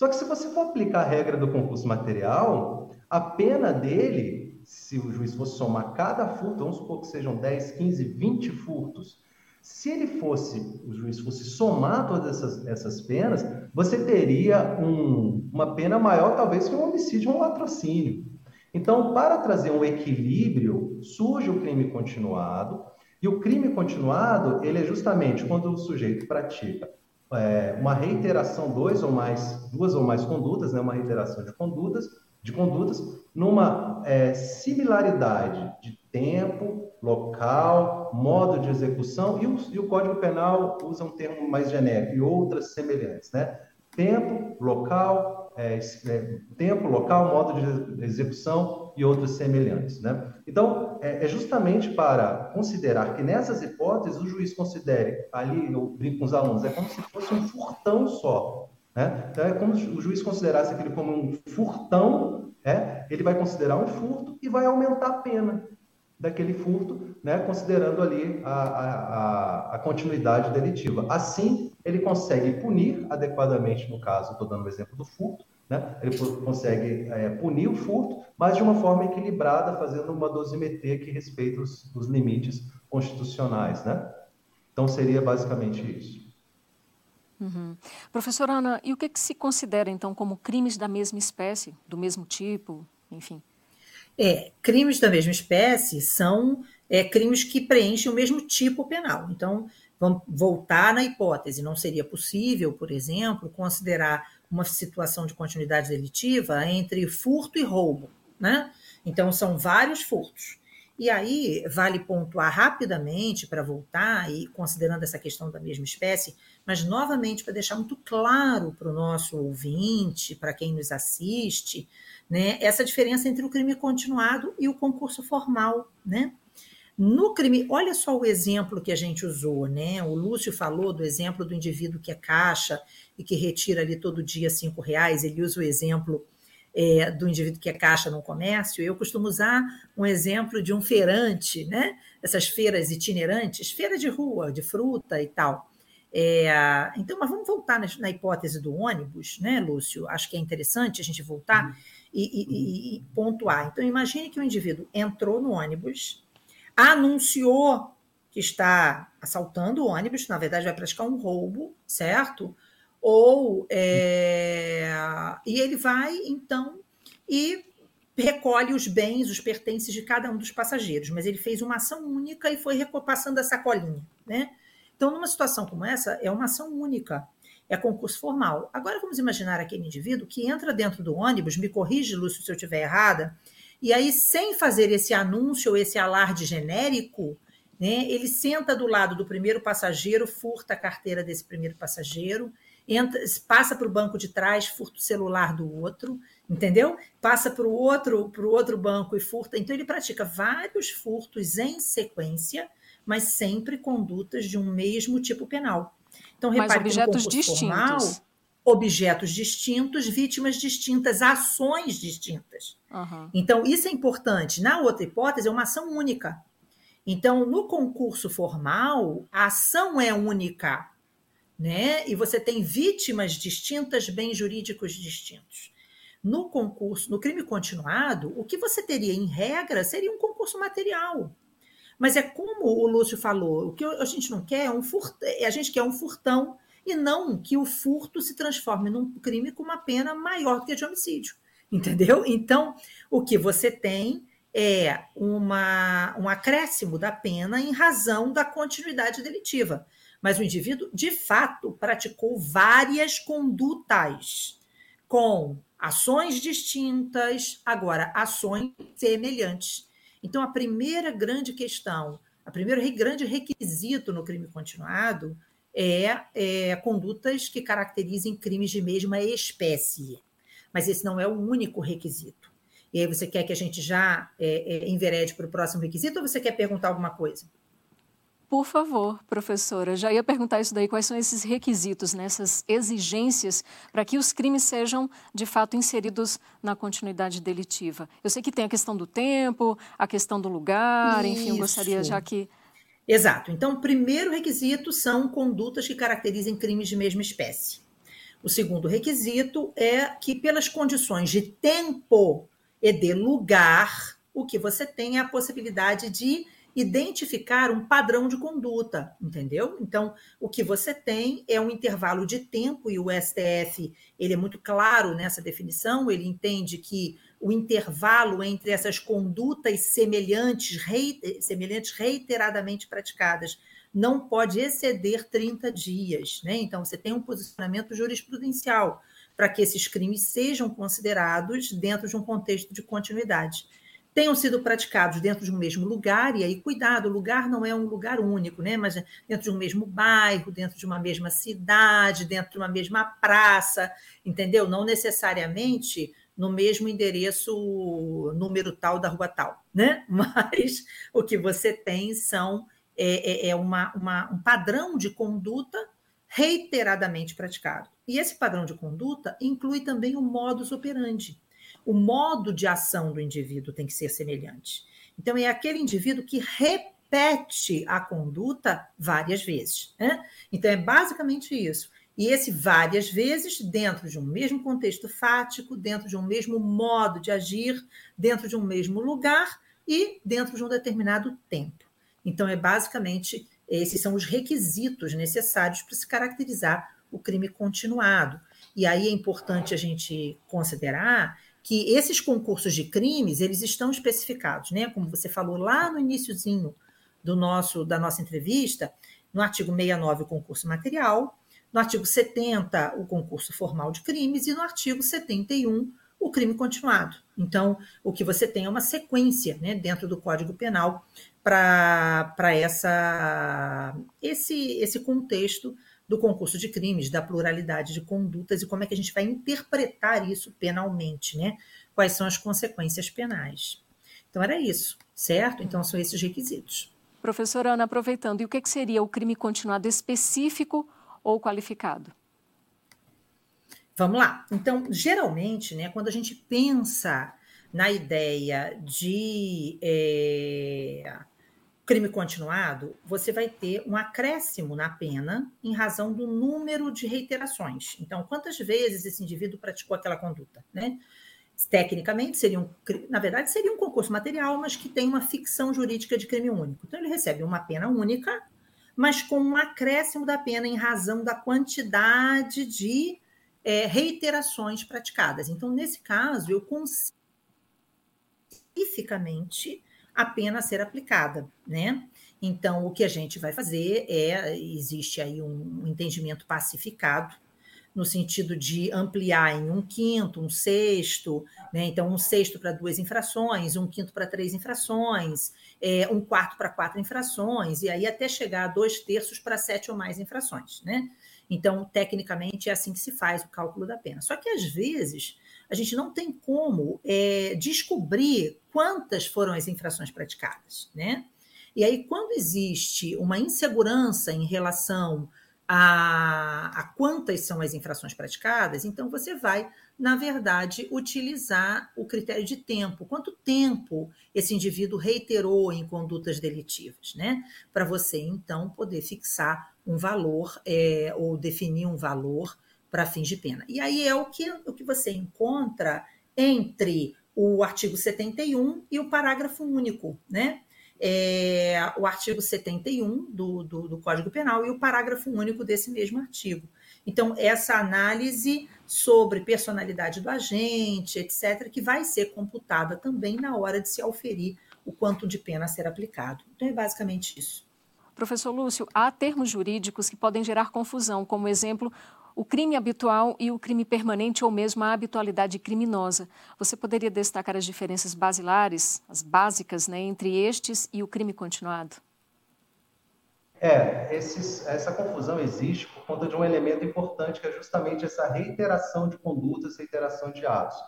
Só que se você for aplicar a regra do concurso material, a pena dele, se o juiz fosse somar cada furto, vamos supor que sejam 10, 15, 20 furtos, se ele fosse, o juiz fosse somar todas essas, essas penas, você teria um, uma pena maior, talvez, que um homicídio ou um latrocínio. Então, para trazer um equilíbrio, surge o crime continuado, e o crime continuado, ele é justamente quando o sujeito pratica é, uma reiteração, dois ou mais, duas ou mais condutas, né, uma reiteração de condutas, de condutas, numa é, similaridade de tempo, local, modo de execução, e o, e o, Código Penal usa um termo mais genérico, e outras semelhantes, né? Tempo, local, é, é, tempo, local, modo de execução e outras semelhantes, né? Então, é, é, justamente para considerar que nessas hipóteses o juiz considere, ali eu brinco com os alunos, é como se fosse um furtão só, né? Então, é como se o juiz considerasse aquilo como um furtão, é, ele vai considerar um furto e vai aumentar a pena daquele furto, né, considerando ali a, a, a, continuidade delitiva. Assim, ele consegue punir adequadamente, no caso, estou dando o exemplo do furto, né, ele consegue é, punir o furto, mas de uma forma equilibrada, fazendo uma dosimetria que respeita os, os limites constitucionais. Né? Então, seria basicamente isso. Uhum. Professora Ana, e o que, que se considera, então, como crimes da mesma espécie, do mesmo tipo, enfim? É, crimes da mesma espécie são é, crimes que preenchem o mesmo tipo penal. Então, vamos voltar na hipótese. Não seria possível, por exemplo, considerar uma situação de continuidade delitiva entre furto e roubo. Né? Então, são vários furtos. E aí, vale pontuar rapidamente para voltar, e considerando essa questão da mesma espécie, mas novamente para deixar muito claro para o nosso ouvinte, para quem nos assiste, né, essa diferença entre o crime continuado e o concurso formal, né? No crime, olha só o exemplo que a gente usou, né? O Lúcio falou do exemplo do indivíduo que é caixa e que retira ali todo dia cinco reais. Ele usa o exemplo é, do indivíduo que é caixa no comércio. Eu costumo usar um exemplo de um feirante, né? Essas feiras itinerantes, feira de rua, de fruta e tal. É, então, mas vamos voltar na, na, hipótese do ônibus, né, Lúcio? Acho que é interessante a gente voltar uhum. e, e, e, pontuar. Então, imagine que o indivíduo entrou no ônibus, anunciou que está assaltando o ônibus, na verdade, vai praticar um roubo, certo? Ou é, e ele vai, então, e recolhe os bens, os pertences de cada um dos passageiros, mas ele fez uma ação única e foi repassando a sacolinha, né? Então, numa situação como essa, é uma ação única, é concurso formal. Agora vamos imaginar aquele indivíduo que entra dentro do ônibus, me corrige, Lúcio, se eu estiver errada, e aí, sem fazer esse anúncio ou esse alarde genérico, né, ele senta do lado do primeiro passageiro, furta a carteira desse primeiro passageiro, entra, passa para o banco de trás, furta o celular do outro, entendeu? Passa para o outro, outro banco e furta. Então, ele pratica vários furtos em sequência mas sempre condutas de um mesmo tipo penal. Então, repare mas objetos distintos. Formal, objetos distintos, vítimas distintas, ações distintas. Uhum. Então, isso é importante. Na outra hipótese, é uma ação única. Então, no concurso formal, a ação é única, né? E você tem vítimas distintas, bens jurídicos distintos. No concurso, no crime continuado, o que você teria em regra seria um concurso material. Mas é como o Lúcio falou, o que a gente não quer é um furt... É, a gente quer um furtão e não que o furto se transforme num crime com uma pena maior do que a de homicídio. Entendeu? Então, o que você tem é uma, um acréscimo da pena em razão da continuidade delitiva. Mas o indivíduo, de fato, praticou várias condutas com ações distintas, agora ações semelhantes. Então, a primeira grande questão, a primeiro grande requisito no crime continuado é, é condutas que caracterizem crimes de mesma espécie. Mas esse não é o único requisito. E aí você quer que a gente já é, é, enverede para o próximo requisito ou você quer perguntar alguma coisa? Por favor, professora, já ia perguntar isso daí, quais são esses requisitos, né, essas exigências para que os crimes sejam, de fato, inseridos na continuidade delitiva. Eu sei que tem a questão do tempo, a questão do lugar, isso. enfim, eu gostaria já que... Exato. Então, o primeiro requisito são condutas que caracterizem crimes de mesma espécie. O segundo requisito é que, pelas condições de tempo e de lugar, o que você tem é a possibilidade de identificar um padrão de conduta, entendeu? Então, o que você tem é um intervalo de tempo e o STF, ele é muito claro nessa definição, ele entende que o intervalo entre essas condutas semelhantes, semelhantes reiteradamente praticadas não pode exceder 30 dias, né? Então, você tem um posicionamento jurisprudencial para que esses crimes sejam considerados dentro de um contexto de continuidade tenham sido praticados dentro de um mesmo lugar, e aí, cuidado, o lugar não é um lugar único, né? Mas dentro de um mesmo bairro, dentro de uma mesma cidade, dentro de uma mesma praça, entendeu? Não necessariamente no mesmo endereço, número tal da rua tal, né? Mas o que você tem são é, é, é uma, uma, um padrão de conduta reiteradamente praticado. E esse padrão de conduta inclui também o modus operandi o modo de ação do indivíduo tem que ser semelhante. Então, é aquele indivíduo que repete a conduta várias vezes. Né? Então, é basicamente isso. E esse várias vezes dentro de um mesmo contexto fático, dentro de um mesmo modo de agir, dentro de um mesmo lugar e dentro de um determinado tempo. Então, é basicamente esses são os requisitos necessários para se caracterizar o crime continuado. E aí é importante a gente considerar que esses concursos de crimes, eles estão especificados, né? Como você falou lá no iníciozinho do nosso da nossa entrevista, no artigo 69 o concurso material, no artigo 70 o concurso formal de crimes e no artigo 71 o crime continuado. Então, o que você tem é uma sequência, né, dentro do Código Penal para essa esse esse contexto do concurso de crimes, da pluralidade de condutas e como é que a gente vai interpretar isso penalmente, né? Quais são as consequências penais. Então, era isso, certo? Então, são esses requisitos. Professora Ana, aproveitando, e o que, seria o crime continuado específico ou qualificado? Vamos lá. Então, geralmente, né, quando a gente pensa na ideia de é, crime continuado, você vai ter um acréscimo na pena em razão do número de reiterações. Então, quantas vezes esse indivíduo praticou aquela conduta, né? Tecnicamente, seria um, na verdade, seria um concurso material, mas que tem uma ficção jurídica de crime único. Então, ele recebe uma pena única, mas com um acréscimo da pena em razão da quantidade de é, reiterações praticadas. Então, nesse caso, eu consigo especificamente a pena ser aplicada, né? Então, o que a gente vai fazer é, existe aí um entendimento pacificado, no sentido de ampliar em um quinto, um sexto, né? então um sexto para duas infrações, um quinto para três infrações, é, um quarto para quatro infrações, e aí até chegar a dois terços para sete ou mais infrações. Né? Então, tecnicamente, é assim que se faz o cálculo da pena. Só que, às vezes, a gente não tem como é, descobrir quantas foram as infrações praticadas, né? E aí, quando existe uma insegurança em relação a, a, quantas são as infrações praticadas, então você vai, na verdade, utilizar o critério de tempo. Quanto tempo esse indivíduo reiterou em condutas delitivas, né? Para você, então, poder fixar um valor é, ou definir um valor para fins de pena. E aí é o que, o que você encontra entre o artigo 71 e o parágrafo único, né? É, o artigo 71 do, do, do Código Penal e o parágrafo único desse mesmo artigo. Então, essa análise sobre personalidade do agente, etc., que vai ser computada também na hora de se auferir o quanto de pena ser aplicado. Então, é basicamente isso. Professor Lúcio, há termos jurídicos que podem gerar confusão, como exemplo, o crime habitual e o crime permanente ou mesmo a habitualidade criminosa. Você poderia destacar as diferenças basilares, as básicas, né, entre estes e o crime continuado? É, esses, essa confusão existe por conta de um elemento importante que é justamente essa reiteração de condutas, reiteração de atos.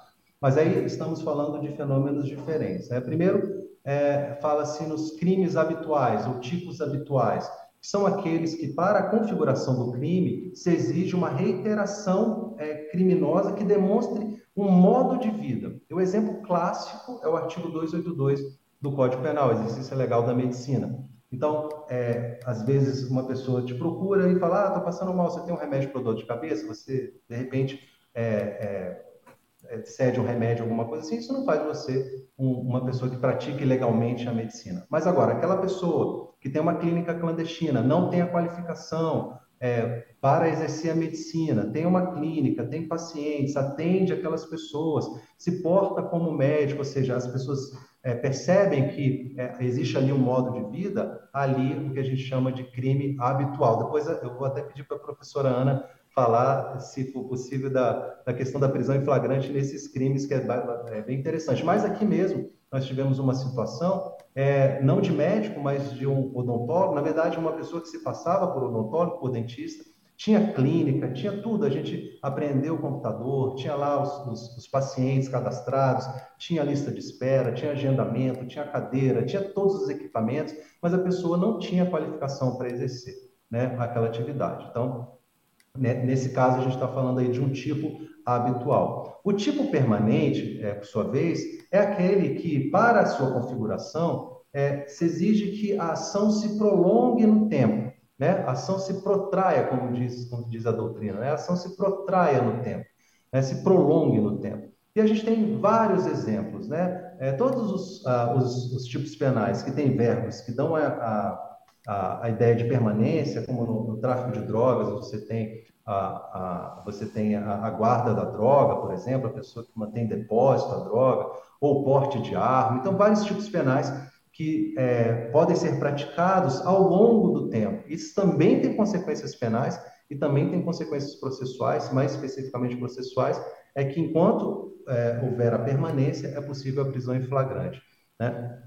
Mas aí estamos falando de fenômenos diferentes. Né? Primeiro, é, fala-se nos crimes habituais ou tipos habituais, são aqueles que, para a configuração do crime, se exige uma reiteração é, criminosa que demonstre um modo de vida. O exemplo clássico é o artigo 282 do Código Penal, exercício legal da medicina. Então, é, às vezes, uma pessoa te procura e fala: Ah, estou passando mal, você tem um remédio para dor de cabeça? Você, de repente, é, é, cede um remédio, alguma coisa assim, isso não faz você um, uma pessoa que pratique legalmente a medicina. Mas agora, aquela pessoa que tem uma clínica clandestina, não tem a qualificação é, para exercer a medicina, tem uma clínica, tem pacientes, atende aquelas pessoas, se porta como médico, ou seja, as pessoas é, percebem que é, existe ali um modo de vida, ali o que a gente chama de crime habitual. Depois eu vou até pedir para a professora Ana falar, se for possível, da, da questão da prisão em flagrante nesses crimes, que é, é bem interessante. Mas aqui mesmo, nós tivemos uma situação, é, não de médico, mas de um odontólogo, na verdade, uma pessoa que se passava por odontólogo, por dentista, tinha clínica, tinha tudo, a gente aprendeu o computador, tinha lá os, os, os, pacientes cadastrados, tinha lista de espera, tinha agendamento, tinha cadeira, tinha todos os equipamentos, mas a pessoa não tinha qualificação para exercer né, aquela atividade. Então? Nesse caso, a gente está falando aí de um tipo habitual. O tipo permanente, é, por sua vez, é aquele que, para a sua configuração, é, se exige que a ação se prolongue no tempo, né? A ação se protraia, como diz, como diz a doutrina, né? A ação se protraia no tempo, né? se prolongue no tempo. E a gente tem vários exemplos, né? É, todos os, ah, os, os, tipos penais que têm verbos que dão a, a a, a ideia de permanência, como no, no, tráfico de drogas, você tem a, a você tem a, a, guarda da droga, por exemplo, a pessoa que mantém depósito da droga, ou porte de arma. Então, vários tipos penais que é, podem ser praticados ao longo do tempo. Isso também tem consequências penais e também tem consequências processuais, mais especificamente processuais, é que enquanto é, houver a permanência, é possível a prisão em flagrante. Né?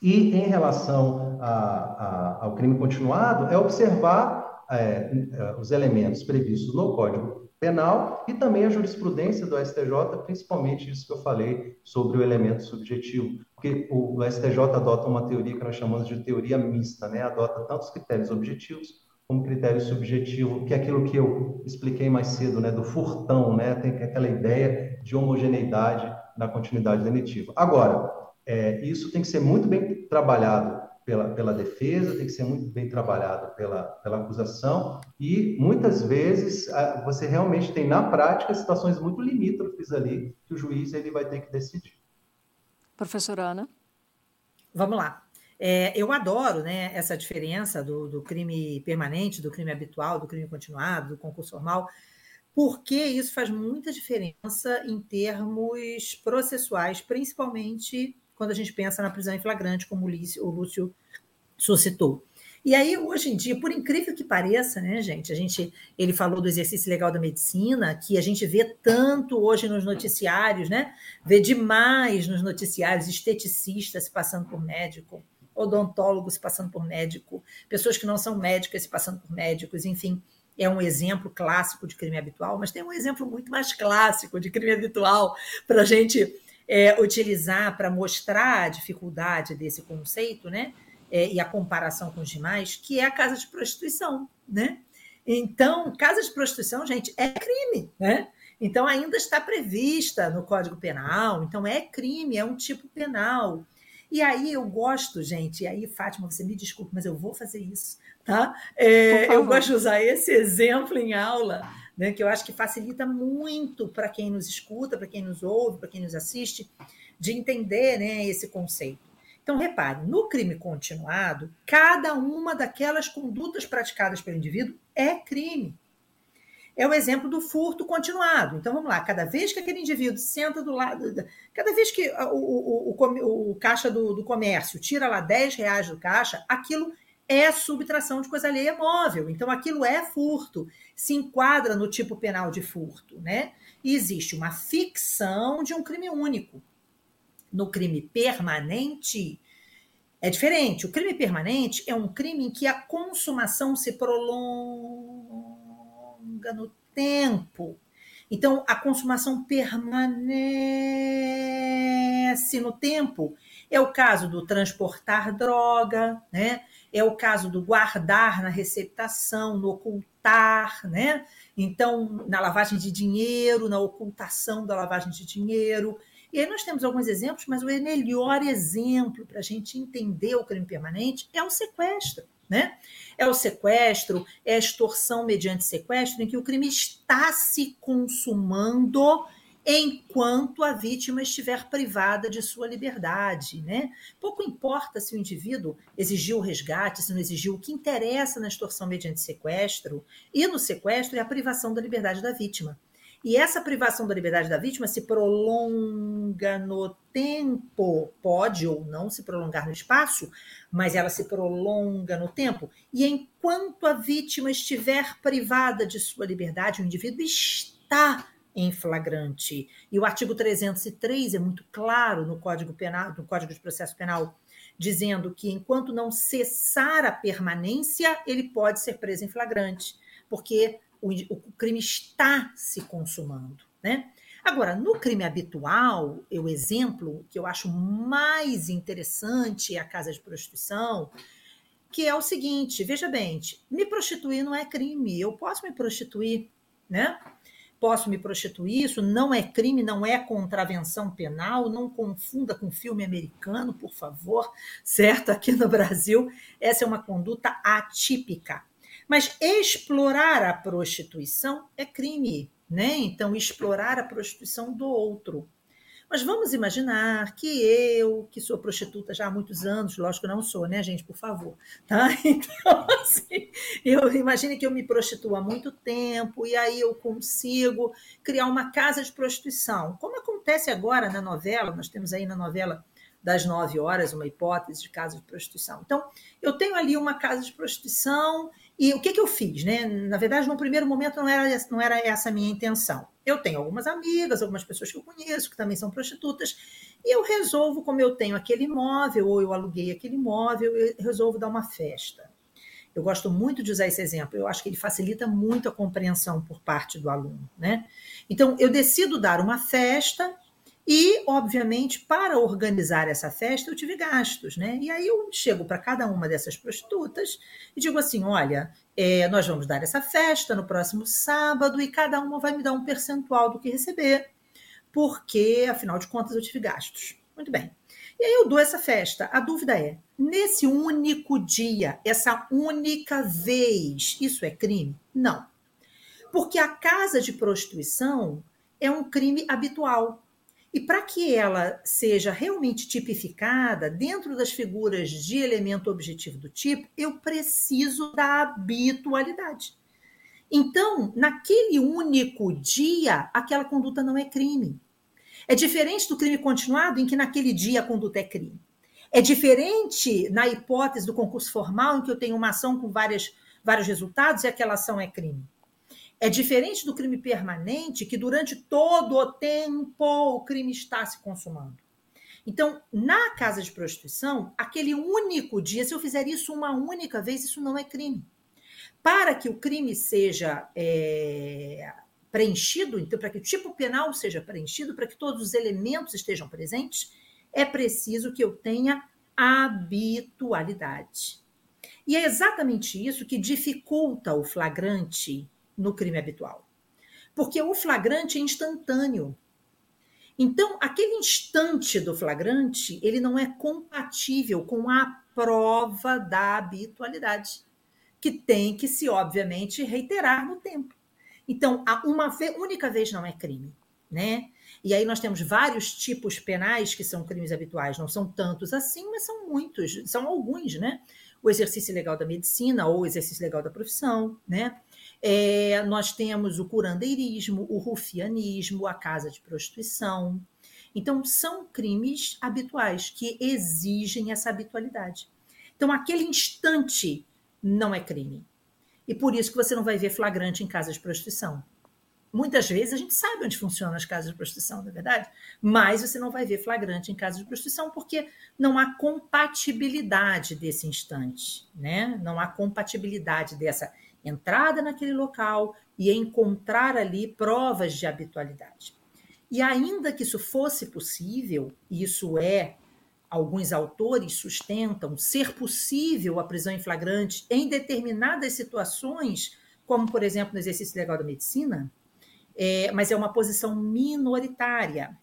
E em relação a, a, ao crime continuado, é observar é, é, os elementos previstos no Código Penal e também a jurisprudência do STJ, principalmente isso que eu falei sobre o elemento subjetivo, porque o, o STJ adota uma teoria que nós chamamos de teoria mista, né? adota tanto os critérios objetivos como critério subjetivo, que é aquilo que eu expliquei mais cedo, né, do furtão, né, tem aquela ideia de homogeneidade na continuidade denitiva. Agora, é, isso tem que ser muito bem trabalhado pela, pela defesa, tem que ser muito bem trabalhado pela, pela acusação, e muitas vezes você realmente tem na prática situações muito limítrofes ali que o juiz ele vai ter que decidir. Professora Ana? Vamos lá. É, eu adoro né, essa diferença do, do, crime permanente, do crime habitual, do crime continuado, do concurso formal, porque isso faz muita diferença em termos processuais, principalmente quando a gente pensa na prisão em flagrante, como o Lúcio, o Lúcio suscitou. E aí, hoje em dia, por incrível que pareça, né, gente, a gente, ele falou do exercício legal da medicina, que a gente vê tanto hoje nos noticiários, né? Vê demais nos noticiários esteticistas se passando por médico, odontólogos se passando por médico, pessoas que não são médicas se passando por médicos, enfim, é um exemplo clássico de crime habitual, mas tem um exemplo muito mais clássico de crime habitual para a gente é, utilizar para mostrar a dificuldade desse conceito, né? É, e a comparação com os demais, que é a casa de prostituição, né? Então, casa de prostituição, gente, é crime, né? Então, ainda está prevista no Código Penal, então é crime, é um tipo penal. E aí eu gosto, gente, e aí, Fátima, você me desculpe, mas eu vou fazer isso, tá? É, eu gosto de usar esse exemplo em aula né, que eu acho que facilita muito para quem nos escuta, para quem nos ouve, para quem nos assiste, de entender né, esse conceito. Então, repare, no crime continuado, cada uma daquelas condutas praticadas pelo indivíduo é crime. É o exemplo do furto continuado. Então, vamos lá, cada vez que aquele indivíduo senta do lado, cada vez que o, o, o, o caixa do, do comércio tira lá 10 reais do caixa, aquilo é subtração de coisa alheia móvel. Então, aquilo é furto, se enquadra no tipo penal de furto, né? E existe uma ficção de um crime único. No crime permanente, é diferente. O crime permanente é um crime em que a consumação se prolonga no tempo. Então, a consumação permanece no tempo É o caso do transportar droga, né? É o caso do guardar na receptação, no ocultar, né? Então, na lavagem de dinheiro, na ocultação da lavagem de dinheiro. E aí nós temos alguns exemplos, mas o melhor exemplo para a gente entender o crime permanente é o sequestro. Né? É o sequestro, é a extorsão mediante sequestro, em que o crime está se consumando enquanto a vítima estiver privada de sua liberdade. Né? Pouco importa se o indivíduo exigiu o resgate, se não exigiu, o que interessa na extorsão mediante sequestro e no sequestro é a privação da liberdade da vítima. E essa privação da liberdade da vítima se prolonga no tempo, pode ou não se prolongar no espaço, mas ela se prolonga no tempo. E enquanto a vítima estiver privada de sua liberdade, o indivíduo está em flagrante. E o artigo 303 é muito claro no Código Penal, no Código de Processo Penal, dizendo que enquanto não cessar a permanência, ele pode ser preso em flagrante, porque o, o crime está se consumando, né? Agora, no crime habitual, o exemplo que eu acho mais interessante é a casa de prostituição, que é o seguinte: veja bem, me prostituir não é crime, eu posso me prostituir, né? Posso me prostituir, isso não é crime, não é contravenção penal, não confunda com filme americano, por favor, certo? Aqui no Brasil, essa é uma conduta atípica. Mas explorar a prostituição é crime, né? Então, explorar a prostituição do outro. Mas vamos imaginar que eu, que sou prostituta já há muitos anos, lógico não sou, né, gente, por favor, tá? Então, assim, eu imagine que eu me prostituo há muito tempo e aí eu consigo criar uma casa de prostituição, como acontece agora na novela, nós temos aí na novela das nove horas uma hipótese de casa de prostituição. Então, eu tenho ali uma casa de prostituição e o que, que eu fiz? Né? Na verdade, no primeiro momento não era, não era essa a minha intenção. Eu tenho algumas amigas, algumas pessoas que eu conheço, que também são prostitutas, e eu resolvo, como eu tenho aquele imóvel, ou eu aluguei aquele imóvel, eu resolvo dar uma festa. Eu gosto muito de usar esse exemplo, eu acho que ele facilita muito a compreensão por parte do aluno. Né? Então, eu decido dar uma festa e, obviamente, para organizar essa festa, eu tive gastos, né? E aí eu chego para cada uma dessas prostitutas e digo assim: olha, é, nós vamos dar essa festa no próximo sábado e cada uma vai me dar um percentual do que receber, porque, afinal de contas, eu tive gastos. Muito bem. E aí eu dou essa festa. A dúvida é: nesse único dia, essa única vez, isso é crime? Não. Porque a casa de prostituição é um crime habitual e para que ela seja realmente tipificada dentro das figuras de elemento objetivo do tipo, eu preciso da habitualidade. Então, naquele único dia, aquela conduta não é crime. É diferente do crime continuado, em que naquele dia a conduta é crime. É diferente na hipótese do concurso formal, em que eu tenho uma ação com várias, vários resultados e aquela ação é crime. É diferente do crime permanente, que durante todo o tempo o crime está se consumando. Então, na casa de prostituição, aquele único dia, se eu fizer isso uma única vez, isso não é crime. Para que o crime seja é, preenchido, então, para que o tipo penal seja preenchido, para que todos os elementos estejam presentes, é preciso que eu tenha habitualidade. E é exatamente isso que dificulta o flagrante no crime habitual. Porque o flagrante é instantâneo. Então, aquele instante do flagrante, ele não é compatível com a prova da habitualidade, que tem que se, obviamente, reiterar no tempo. Então, uma única vez não é crime, né? E aí nós temos vários tipos penais que são crimes habituais, não são tantos assim, mas são muitos, são alguns, né? O exercício legal da medicina ou o exercício legal da profissão, né? É, nós temos o curandeirismo, o rufianismo, a casa de prostituição. Então, são crimes habituais que exigem essa habitualidade. Então, aquele instante não é crime. E por isso que você não vai ver flagrante em casa de prostituição. Muitas vezes a gente sabe onde funcionam as casas de prostituição, não é verdade? Mas você não vai ver flagrante em casas de prostituição porque não há compatibilidade desse instante, né? Não há compatibilidade dessa entrada naquele local e encontrar ali provas de habitualidade. E ainda que isso fosse possível, e isso é alguns autores sustentam ser possível a prisão em flagrante em determinadas situações, como, por exemplo, no exercício legal da medicina, é, mas é uma posição minoritária.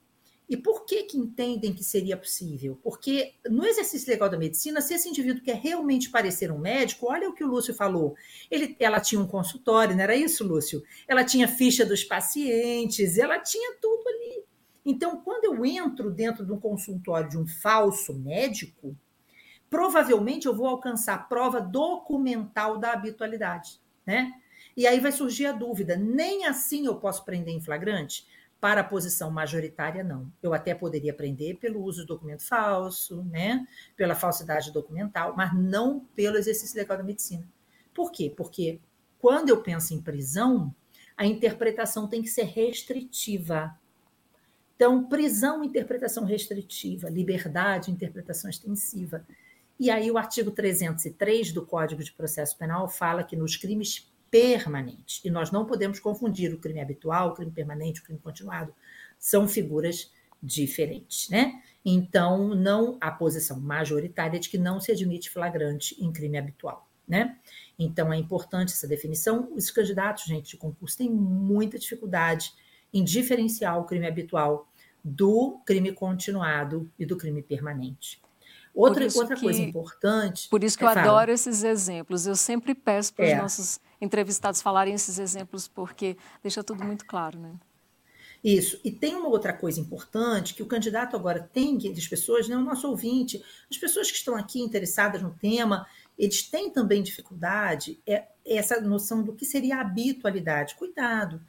E por que, que entendem que seria possível? Porque no exercício legal da medicina, se esse indivíduo quer realmente parecer um médico, olha o que o Lúcio falou. Ele, ela tinha um consultório, não era isso, Lúcio? Ela tinha ficha dos pacientes, ela tinha tudo ali. Então, quando eu entro dentro de um consultório de um falso médico, provavelmente eu vou alcançar prova documental da habitualidade, né? E aí vai surgir a dúvida: nem assim eu posso prender em flagrante? Para a posição majoritária, não. Eu até poderia prender pelo uso de documento falso, né? pela falsidade documental, mas não pelo exercício legal da medicina. Por quê? Porque quando eu penso em prisão, a interpretação tem que ser restritiva. Então, prisão, interpretação restritiva, liberdade, interpretação extensiva. E aí, o artigo 303 do Código de Processo Penal fala que nos crimes permanente. E nós não podemos confundir o crime habitual, o crime permanente, o crime continuado. São figuras diferentes, né? Então, não a posição majoritária de que não se admite flagrante em crime habitual, né? Então, é importante essa definição. Os candidatos, gente, de concurso têm muita dificuldade em diferenciar o crime habitual do crime continuado e do crime permanente. Outra, outra que, coisa importante. Por isso que é, eu fala. adoro esses exemplos. Eu sempre peço para os é. nossos entrevistados falarem esses exemplos, porque deixa tudo muito claro, né? Isso. E tem uma outra coisa importante que o candidato agora tem, que as pessoas, né, o nosso ouvinte, as pessoas que estão aqui interessadas no tema, eles têm também dificuldade, é essa noção do que seria habitualidade. Cuidado.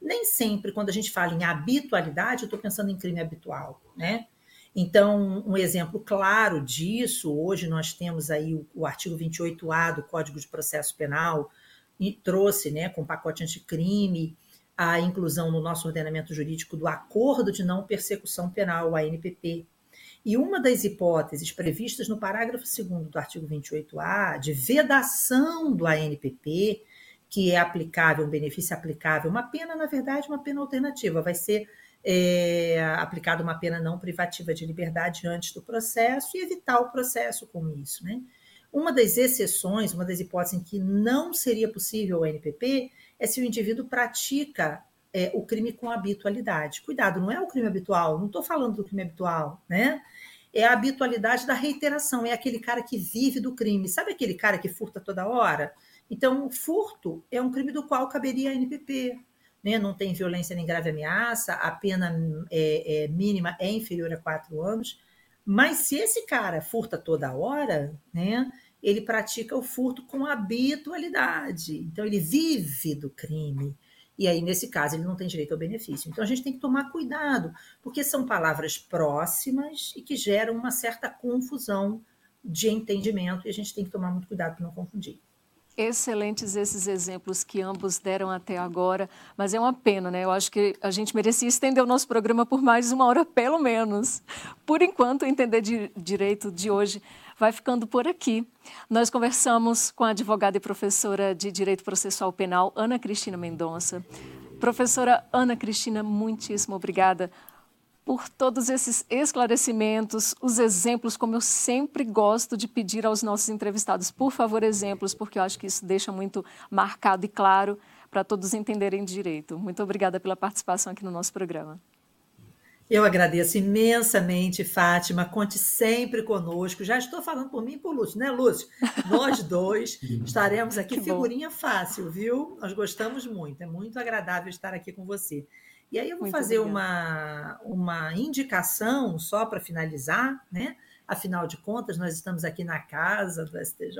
Nem sempre, quando a gente fala em habitualidade, eu estou pensando em crime habitual, né? Então, um exemplo claro disso, hoje nós temos aí o, o artigo 28A do Código de Processo Penal, trouxe, né, com o pacote anticrime, a inclusão no nosso ordenamento jurídico do acordo de não persecução penal, o ANPP. E uma das hipóteses previstas no parágrafo 2 do artigo 28A, de vedação do ANPP, que é aplicável, um benefício aplicável, uma pena, na verdade, uma pena alternativa, vai ser é, aplicada uma pena não privativa de liberdade antes do processo e evitar o processo com isso, né? Uma das exceções, uma das hipóteses em que não seria possível o NPP é se o indivíduo pratica é, o crime com habitualidade. Cuidado, não é o crime habitual, não estou falando do crime habitual, né? É a habitualidade da reiteração, é aquele cara que vive do crime. Sabe aquele cara que furta toda hora? Então, o furto é um crime do qual caberia a NPP. Né? Não tem violência nem grave ameaça, a pena é, é, mínima é inferior a quatro anos. Mas se esse cara furta toda hora, né, ele pratica o furto com habitualidade. Então, ele vive do crime. E aí, nesse caso, ele não tem direito ao benefício. Então, a gente tem que tomar cuidado, porque são palavras próximas e que geram uma certa confusão de entendimento, e a gente tem que tomar muito cuidado para não confundir. Excelentes esses exemplos que ambos deram até agora, mas é uma pena, né? Eu acho que a gente merecia estender o nosso programa por mais uma hora, pelo menos. Por enquanto, Entender de Direito de hoje vai ficando por aqui. Nós conversamos com a advogada e professora de Direito Processual Penal, Ana Cristina Mendonça. Professora Ana Cristina, muitíssimo obrigada por todos esses esclarecimentos, os exemplos, como eu sempre gosto de pedir aos nossos entrevistados, por favor, exemplos, porque eu acho que isso deixa muito marcado e claro para todos entenderem direito. Muito obrigada pela participação aqui no nosso programa. Eu agradeço imensamente, Fátima. Conte sempre conosco. Já estou falando por mim e por Lúcio, né, Lúcio? Nós dois estaremos aqui. Figurinha fácil, viu? Nós gostamos muito. É muito agradável estar aqui com você. E aí eu vou Muito fazer uma, uma indicação só para finalizar, né? Afinal de contas, nós estamos aqui na casa do STJ,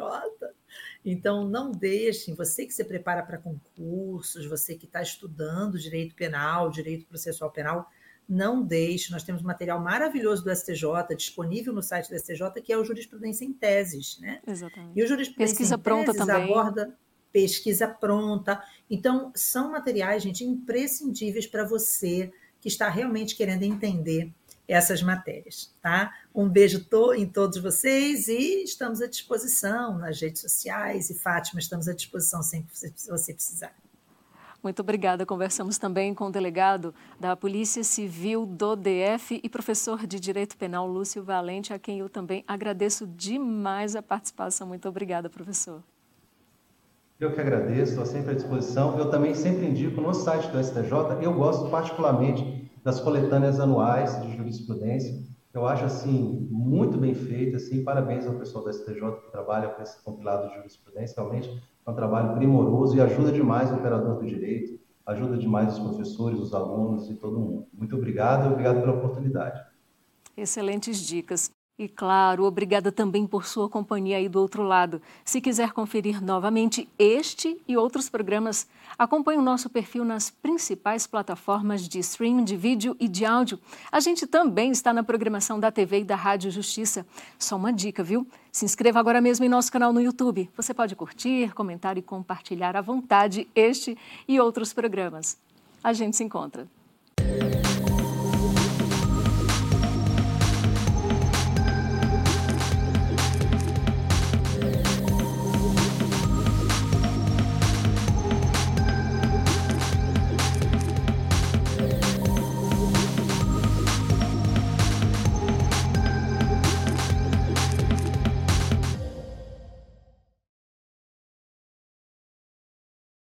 então não deixem, você que se prepara para concursos, você que está estudando direito penal, direito processual penal, não deixe. Nós temos material maravilhoso do STJ disponível no site do STJ, que é o Jurisprudência em Teses. Né? Exatamente. E o Jurisprudência Pesquisa em pronta Teses também. aborda pesquisa pronta. Então, são materiais, gente, imprescindíveis para você que está realmente querendo entender essas matérias, tá? Um beijo to em todos vocês e estamos à disposição nas redes sociais e Fátima, estamos à disposição sempre que você precisar. Muito obrigada. Conversamos também com o delegado da Polícia Civil do DF e professor de Direito Penal, Lúcio Valente, a quem eu também agradeço demais a participação. Muito obrigada, professor. Eu que agradeço, estou sempre à disposição. Eu também sempre indico no site do STJ, eu gosto particularmente das coletâneas anuais de jurisprudência. Eu acho assim muito bem feito, assim, parabéns ao pessoal do STJ que trabalha com esse compilado de jurisprudência, realmente é um trabalho primoroso e ajuda demais o operador do direito, ajuda demais os professores, os alunos e todo mundo. Muito obrigado e obrigado pela oportunidade. Excelentes dicas. E claro, obrigada também por sua companhia aí do outro lado. Se quiser conferir novamente este e outros programas, acompanhe o nosso perfil nas principais plataformas de streaming de vídeo e de áudio. A gente também está na programação da TV e da Rádio Justiça. Só uma dica, viu? Se inscreva agora mesmo em nosso canal no YouTube. Você pode curtir, comentar e compartilhar à vontade este e outros programas. A gente se encontra.